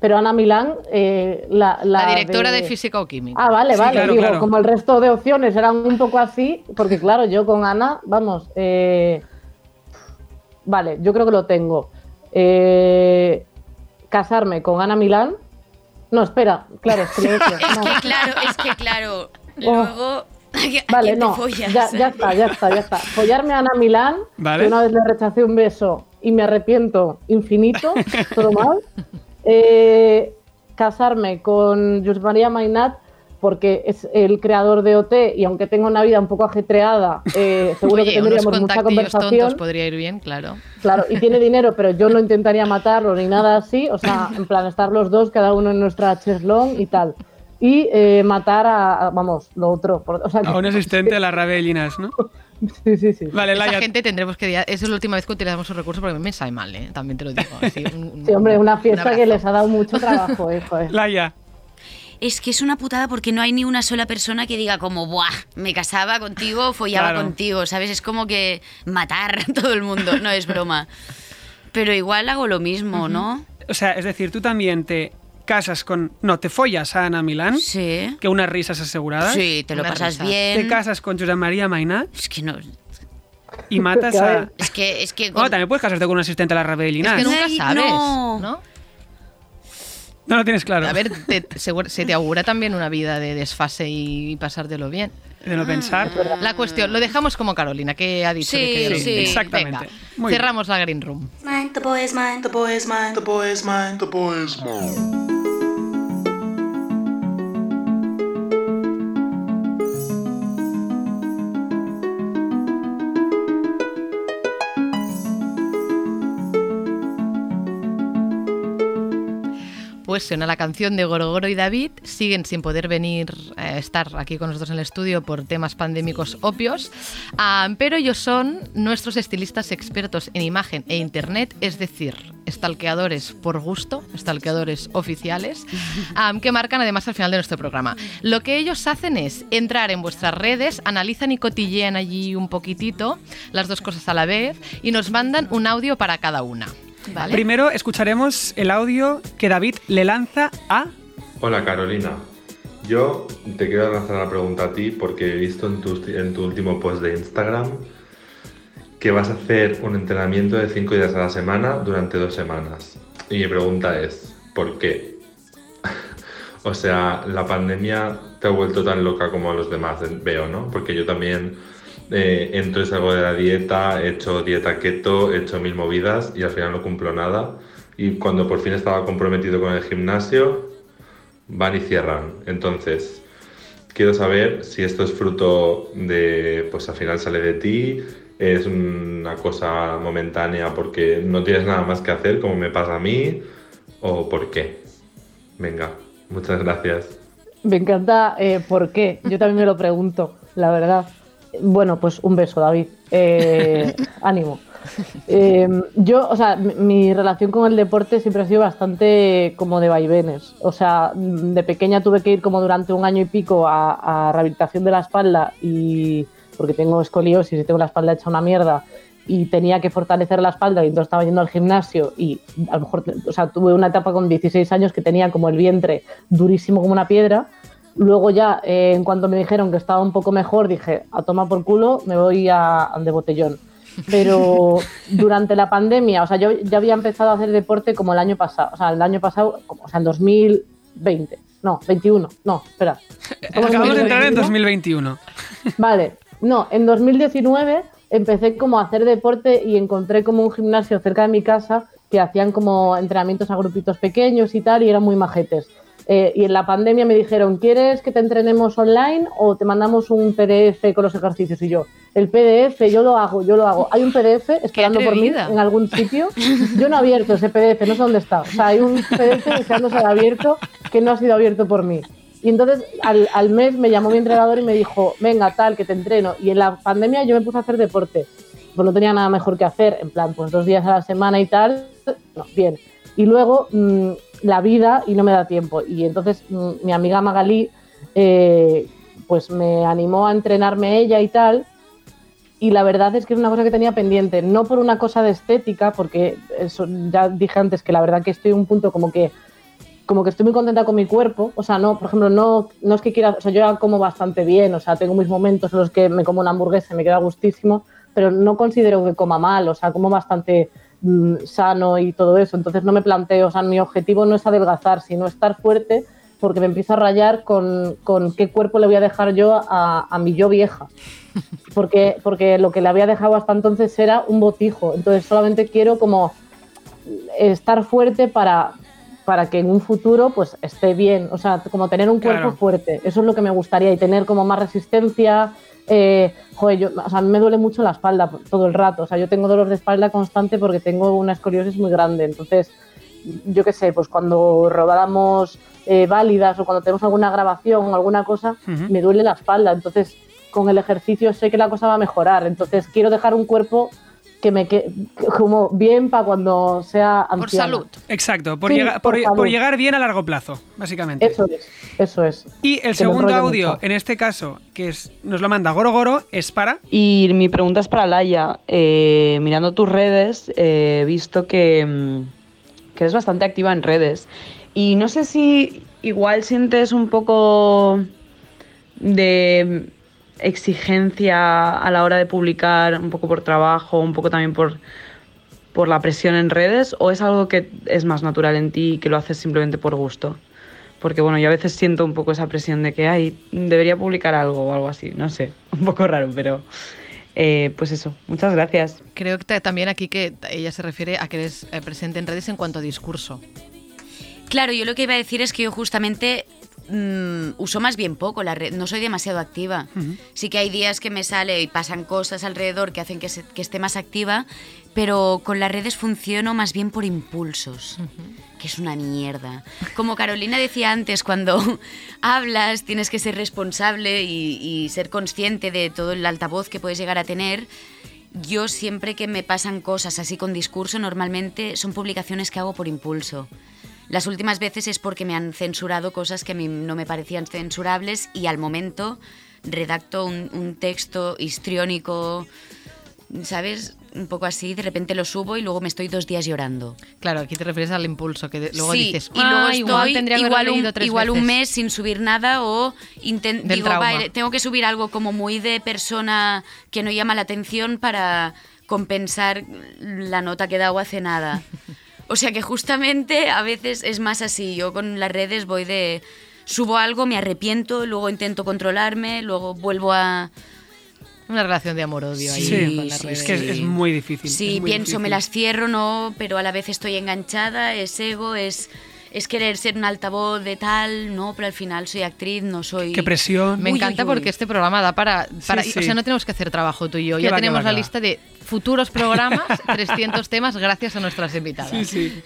Speaker 6: Pero Ana Milán, eh, la,
Speaker 2: La directora de física o química.
Speaker 6: Ah, vale,
Speaker 3: Sí,
Speaker 6: vale.
Speaker 3: claro,
Speaker 6: Digo,
Speaker 3: claro.
Speaker 6: como el resto de opciones eran un poco así, porque claro, yo con Ana, vamos, eh, vale, yo creo que lo tengo. Eh, casarme con Ana Milán. No, espera, claro, es que lo he hecho. <laughs>
Speaker 5: Es
Speaker 6: No.
Speaker 5: que claro, es que claro. Luego. <laughs> ¿a
Speaker 6: Vale, no,
Speaker 5: follas?
Speaker 6: ya, ya está, ya está, ya está. Follarme a Ana Milán,
Speaker 3: Vale.
Speaker 6: que una vez le rechacé un beso y me arrepiento infinito, <laughs> todo mal. Eh, casarme con Josep María Mainat, porque es el creador de OT y aunque tengo una vida un poco ajetreada, eh, seguro que
Speaker 2: Oye, unos
Speaker 6: tendríamos mucha
Speaker 2: contactillos tontos
Speaker 6: conversación.
Speaker 2: podría ir bien, claro.
Speaker 6: Claro, y tiene dinero, pero yo no intentaría matarlo ni nada así. O sea, en plan, estar los dos, cada uno en nuestra cheslón y tal. Y eh, matar a, a- vamos, lo otro. por- o sea,
Speaker 3: A un asistente de la <laughs> Rabellinas, ¿no?
Speaker 6: Sí, sí, sí.
Speaker 3: Vale,
Speaker 2: Esa
Speaker 3: Laia.
Speaker 2: gente tendremos que... Esa es la última vez que utilizamos sus recursos porque a mí me sabe mal, ¿eh? También te lo digo. <laughs> así, un- un-
Speaker 6: Sí, hombre, una
Speaker 2: un
Speaker 6: fiesta que les ha dado mucho trabajo, eh, joder. <laughs>
Speaker 3: Laia.
Speaker 5: Es que es una putada porque no hay ni una sola persona que diga como, ¡buah! Me casaba contigo, follaba
Speaker 3: Claro.
Speaker 5: contigo, ¿sabes? Es como que matar a todo el mundo, no es broma. Pero igual hago lo mismo, ¿no?
Speaker 3: O sea, es decir, tú también te casas con. No, te follas a Ana Milán,
Speaker 5: Sí.
Speaker 3: que unas risas aseguradas.
Speaker 5: Sí, te lo pasas
Speaker 2: risas.
Speaker 3: Te
Speaker 5: bien.
Speaker 3: casas con Josep María Mainat
Speaker 5: Es que no.
Speaker 3: y matas
Speaker 6: a
Speaker 3: a.
Speaker 5: Es que. Es que
Speaker 3: Bueno, también puedes casarte con un asistente de la
Speaker 2: Es
Speaker 3: Rabellinas.
Speaker 2: que nunca sabes,
Speaker 5: no.
Speaker 2: ¿no?
Speaker 3: No lo tienes claro.
Speaker 2: A ver, te- seguro- se te augura también una vida de desfase y pasártelo bien.
Speaker 3: De no pensar.
Speaker 2: La cuestión, lo dejamos como Carolina, que ha dicho
Speaker 5: Sí,
Speaker 2: que
Speaker 5: sí,
Speaker 3: exactamente.
Speaker 2: Venga,
Speaker 3: Muy bien.
Speaker 2: cerramos la Green Room.
Speaker 7: mine, the boy is mine, the boy is mine, the boy is mine, the boy is mine.
Speaker 2: Suena la canción de Gorogoro y David. Siguen sin poder venir a estar aquí con nosotros en el estudio por temas pandémicos obvios. Ah, pero ellos son nuestros estilistas expertos en imagen e internet, es decir, stalkeadores por gusto, stalkeadores oficiales, ah, que marcan además al final de nuestro programa. Lo que ellos hacen es entrar en vuestras redes, analizan y cotillean allí un poquitito, las dos cosas a la vez, y nos mandan un audio para cada una. ¿Vale?
Speaker 3: Primero escucharemos el audio que David le lanza a.
Speaker 8: Hola Carolina, yo te quiero lanzar la pregunta a ti porque he visto en tu, en tu último post de Instagram que vas a hacer un entrenamiento de 5 días a la semana durante dos semanas. Y mi pregunta es, ¿por qué? <laughs> o sea, la pandemia te ha vuelto tan loca como a los demás, veo, ¿no? Porque yo también eh, entro y salgo de la dieta, he hecho dieta keto, he hecho mil movidas y al final no cumplo nada. Y cuando por fin estaba comprometido con el gimnasio, van y cierran. Entonces, quiero saber si esto es fruto de, pues al final sale de ti, es una cosa momentánea porque no tienes nada más que hacer, como me pasa a mí, o por qué. Venga, muchas gracias.
Speaker 6: Me encanta eh, por qué. Yo también me lo pregunto, la verdad. Bueno, pues un beso, David. Eh, <laughs> ánimo. Eh, yo, o sea, mi, mi relación con el deporte siempre ha sido bastante como de vaivenes. O sea, de pequeña tuve que ir como durante un año y pico a, a rehabilitación de la espalda y porque tengo escoliosis y tengo la espalda hecha una mierda y tenía que fortalecer la espalda y entonces estaba yendo al gimnasio y a lo mejor, o sea, tuve una etapa con 16 años que tenía como el vientre durísimo como una piedra. Luego ya, eh, en cuanto me dijeron que estaba un poco mejor, dije, a tomar por culo, me voy a, a de botellón. Pero <laughs> durante la pandemia, o sea, yo ya había empezado a hacer deporte como el año pasado, o sea, el año pasado, como, o sea, en 2020, no, 21, no, espera. <laughs>
Speaker 3: Acabamos de entrar en
Speaker 6: 2021.
Speaker 3: 2021. <laughs>
Speaker 6: Vale, no, en 2019 empecé como a hacer deporte y encontré como un gimnasio cerca de mi casa que hacían como entrenamientos a grupitos pequeños y tal y eran muy majetes. Eh, y en la pandemia me dijeron, ¿quieres que te entrenemos online o te mandamos un PDF con los ejercicios? Y yo, el PDF, yo lo hago, yo lo hago. Hay un PDF esperando por mí en algún sitio. Yo no he abierto ese PDF, no sé dónde está. O sea, hay un PDF deseando ser abierto que no ha sido abierto por mí. Y entonces al, al mes me llamó mi entrenador y me dijo, venga, tal, que te entreno. Y en la pandemia yo me puse a hacer deporte. Pues no tenía nada mejor que hacer, en plan, pues dos días a la semana y tal. No, bien. y luego mm, la vida y no me da tiempo. Y entonces mm, mi amiga Magalí eh, pues me animó a entrenarme ella y tal. Y la verdad es que es una cosa que tenía pendiente, no por una cosa de estética, porque eso ya dije antes que la verdad que estoy en un punto como que como que estoy muy contenta con mi cuerpo, o sea, no, por ejemplo, no, no es que quiera, o sea, yo como bastante bien, o sea, tengo mis momentos en los que me como una hamburguesa y me queda gustísimo, pero no considero que coma mal, o sea, como bastante mm, sano y todo eso, entonces no me planteo, o sea, mi objetivo no es adelgazar, sino estar fuerte, porque me empiezo a rayar con, con qué cuerpo le voy a dejar yo a, a mi yo vieja, <laughs> porque, porque lo que le había dejado hasta entonces era un botijo, entonces solamente quiero como estar fuerte para, para que en un futuro pues esté bien, o sea, como tener un cuerpo
Speaker 3: Claro.
Speaker 6: fuerte, eso es lo que me gustaría y tener como más resistencia. Eh, joder, yo, o sea, a mí me duele mucho la espalda todo el rato, o sea, yo tengo dolor de espalda constante porque tengo una escoliosis muy grande, entonces, yo qué sé, pues cuando rodáramos eh, válidas o cuando tenemos alguna grabación o alguna cosa, me duele la espalda, entonces con el ejercicio sé que la cosa va a mejorar, entonces quiero dejar un cuerpo que me quede como bien para cuando sea anciana.
Speaker 2: Por salud.
Speaker 3: Exacto, por,
Speaker 6: Sí,
Speaker 3: llega-
Speaker 6: por
Speaker 3: por-
Speaker 6: salud.
Speaker 3: por llegar bien a largo plazo, básicamente.
Speaker 6: Eso es, eso es.
Speaker 3: Y el
Speaker 6: Que
Speaker 3: segundo audio,
Speaker 6: mucho.
Speaker 3: en este caso, que es, nos lo manda Goro Goro, es para...
Speaker 9: Y mi pregunta es para Laia. Eh, mirando tus redes, eh, he visto que, mm, que eres bastante activa en redes. Y no sé si igual sientes un poco de exigencia a la hora de publicar, un poco por trabajo, un poco también por, por la presión en redes, o es algo que es más natural en ti y que lo haces simplemente por gusto. Porque bueno, yo a veces siento un poco esa presión de que, ay, debería publicar algo o algo así, no sé, <laughs> un poco raro, pero eh, pues eso, muchas gracias.
Speaker 2: Creo que ta- también aquí que ella se refiere a que eres eh, presente en redes en cuanto a discurso.
Speaker 5: Claro, yo lo que iba a decir es que yo justamente mm, uso más bien poco la red, no soy demasiado activa. Sí que hay días que me sale y pasan cosas alrededor que hacen que, se- que esté más activa, pero con las redes funciono más bien por impulsos, que es una mierda. Como Carolina decía antes, cuando <laughs> hablas tienes que ser responsable y, y ser consciente de todo el altavoz que puedes llegar a tener. Yo siempre que me pasan cosas así con discurso, normalmente son publicaciones que hago por impulso. Las últimas veces es porque me han censurado cosas que a mí no me parecían censurables y al momento redacto un, un texto histriónico, ¿sabes? Un poco así, de repente lo subo y luego me estoy dos días llorando.
Speaker 2: Claro, aquí te refieres al impulso, que de- luego
Speaker 5: sí,
Speaker 2: dices,
Speaker 5: y luego
Speaker 2: "Ah,
Speaker 5: estoy
Speaker 2: igual tendría que
Speaker 5: igual, un,
Speaker 2: tres
Speaker 5: igual un
Speaker 2: veces".
Speaker 5: mes sin subir nada o digo, tengo que subir algo como muy de persona que no llama la atención para compensar la nota que he dado hace nada. <laughs> O sea que justamente a veces es más así. Yo con las redes voy de subo algo, me arrepiento, luego intento controlarme, luego vuelvo a
Speaker 2: Una relación de amor-odio ahí
Speaker 3: Sí,
Speaker 2: con las
Speaker 5: sí,
Speaker 2: redes.
Speaker 3: Es que es, es muy difícil.
Speaker 5: Sí,
Speaker 3: es muy
Speaker 5: pienso, me las cierro, no, pero a la vez estoy enganchada, es ego, es, es querer ser un altavoz de tal, no, pero al final soy actriz, no soy...
Speaker 3: Qué presión.
Speaker 2: Me
Speaker 5: Uy,
Speaker 2: encanta
Speaker 5: uy, uy.
Speaker 2: porque este programa da para... para
Speaker 3: Sí,
Speaker 2: O sea, no tenemos que hacer trabajo tú y yo.
Speaker 3: Qué
Speaker 2: Ya
Speaker 3: va,
Speaker 2: tenemos
Speaker 3: va,
Speaker 2: la
Speaker 3: va.
Speaker 2: lista de futuros programas, <laughs> 300 temas, gracias a nuestras invitadas.
Speaker 3: Sí, sí.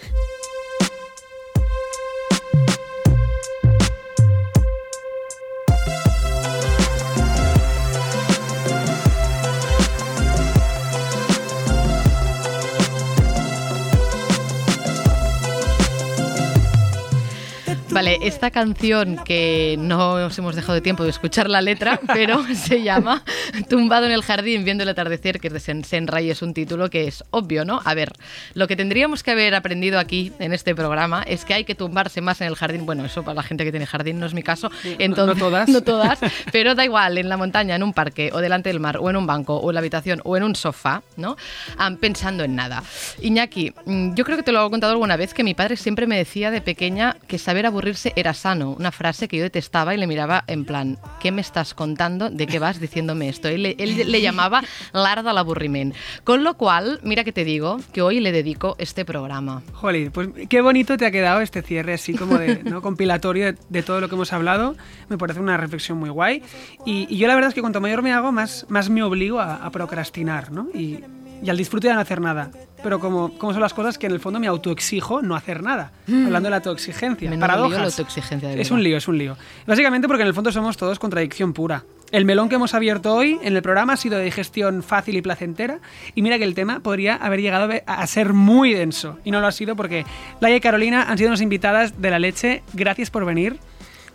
Speaker 2: Vale, esta canción que no os hemos dejado de tiempo de escuchar la letra, <laughs> pero se llama Tumbado en el jardín viendo el atardecer, que es de Sen Senra y es un título que es obvio, ¿no? A ver, lo que tendríamos que haber aprendido aquí en este programa es que hay que tumbarse más en el jardín. Bueno, eso para la gente que tiene jardín no es mi caso. Entonces,
Speaker 3: no todas. <laughs>
Speaker 2: No todas, pero da igual, en la montaña, en un parque, o delante del mar, o en un banco, o en la habitación, o en un sofá, ¿no? Am, pensando en nada. Iñaki, mm, yo creo que te lo he contado alguna vez que mi padre siempre me decía de pequeña que saber aburrirse era sano, una frase que yo detestaba y le miraba en plan, ¿qué me estás contando? ¿De qué vas diciéndome esto? Él, le- llamaba l'art de l'avorriment. Con lo cual, mira que te digo, que hoy le dedico este programa.
Speaker 3: Jolín, pues qué bonito te ha quedado este cierre así como de ¿no? compilatorio de, todo lo que hemos hablado. Me parece una reflexión muy guay. Y, y yo la verdad es que cuanto mayor me hago, más, más me obligo a, a procrastinar, ¿no? Y, y al disfrute de no hacer nada. Pero como, como son las cosas que en el fondo me autoexijo no hacer nada. Hablando de la autoexigencia.
Speaker 2: Menudo lío
Speaker 3: Paradojas.
Speaker 2: la autoexigencia, de
Speaker 3: es un lío, es un lío. Básicamente porque en el fondo somos todos contradicción pura. El melón que hemos abierto hoy en el programa ha sido de digestión fácil y placentera. Y mira que el tema podría haber llegado a ser muy denso. Y no lo ha sido porque Laia y Carolina han sido unas invitadas de la leche. Gracias por venir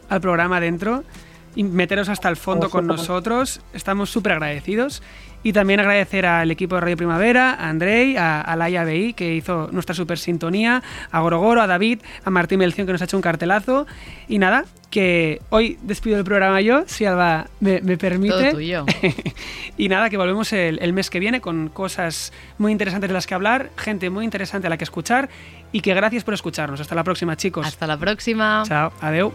Speaker 3: al programa dentro y meteros hasta el fondo con nosotros. Estamos súper agradecidos. Y también agradecer al equipo de Radio Primavera, a Andrei, a, a Laia BI, que hizo nuestra super sintonía, a Gorogoro, a David, a Martín Melción, que nos ha hecho un cartelazo. Y nada, que hoy despido el programa yo, si Alba me, me permite.
Speaker 2: Todo tuyo. <laughs>
Speaker 3: y nada, que volvemos el, el mes que viene con cosas muy interesantes de las que hablar, gente muy interesante a la que escuchar. Y que gracias por escucharnos. Hasta la próxima, chicos.
Speaker 2: Hasta la próxima.
Speaker 3: Chao, adeu.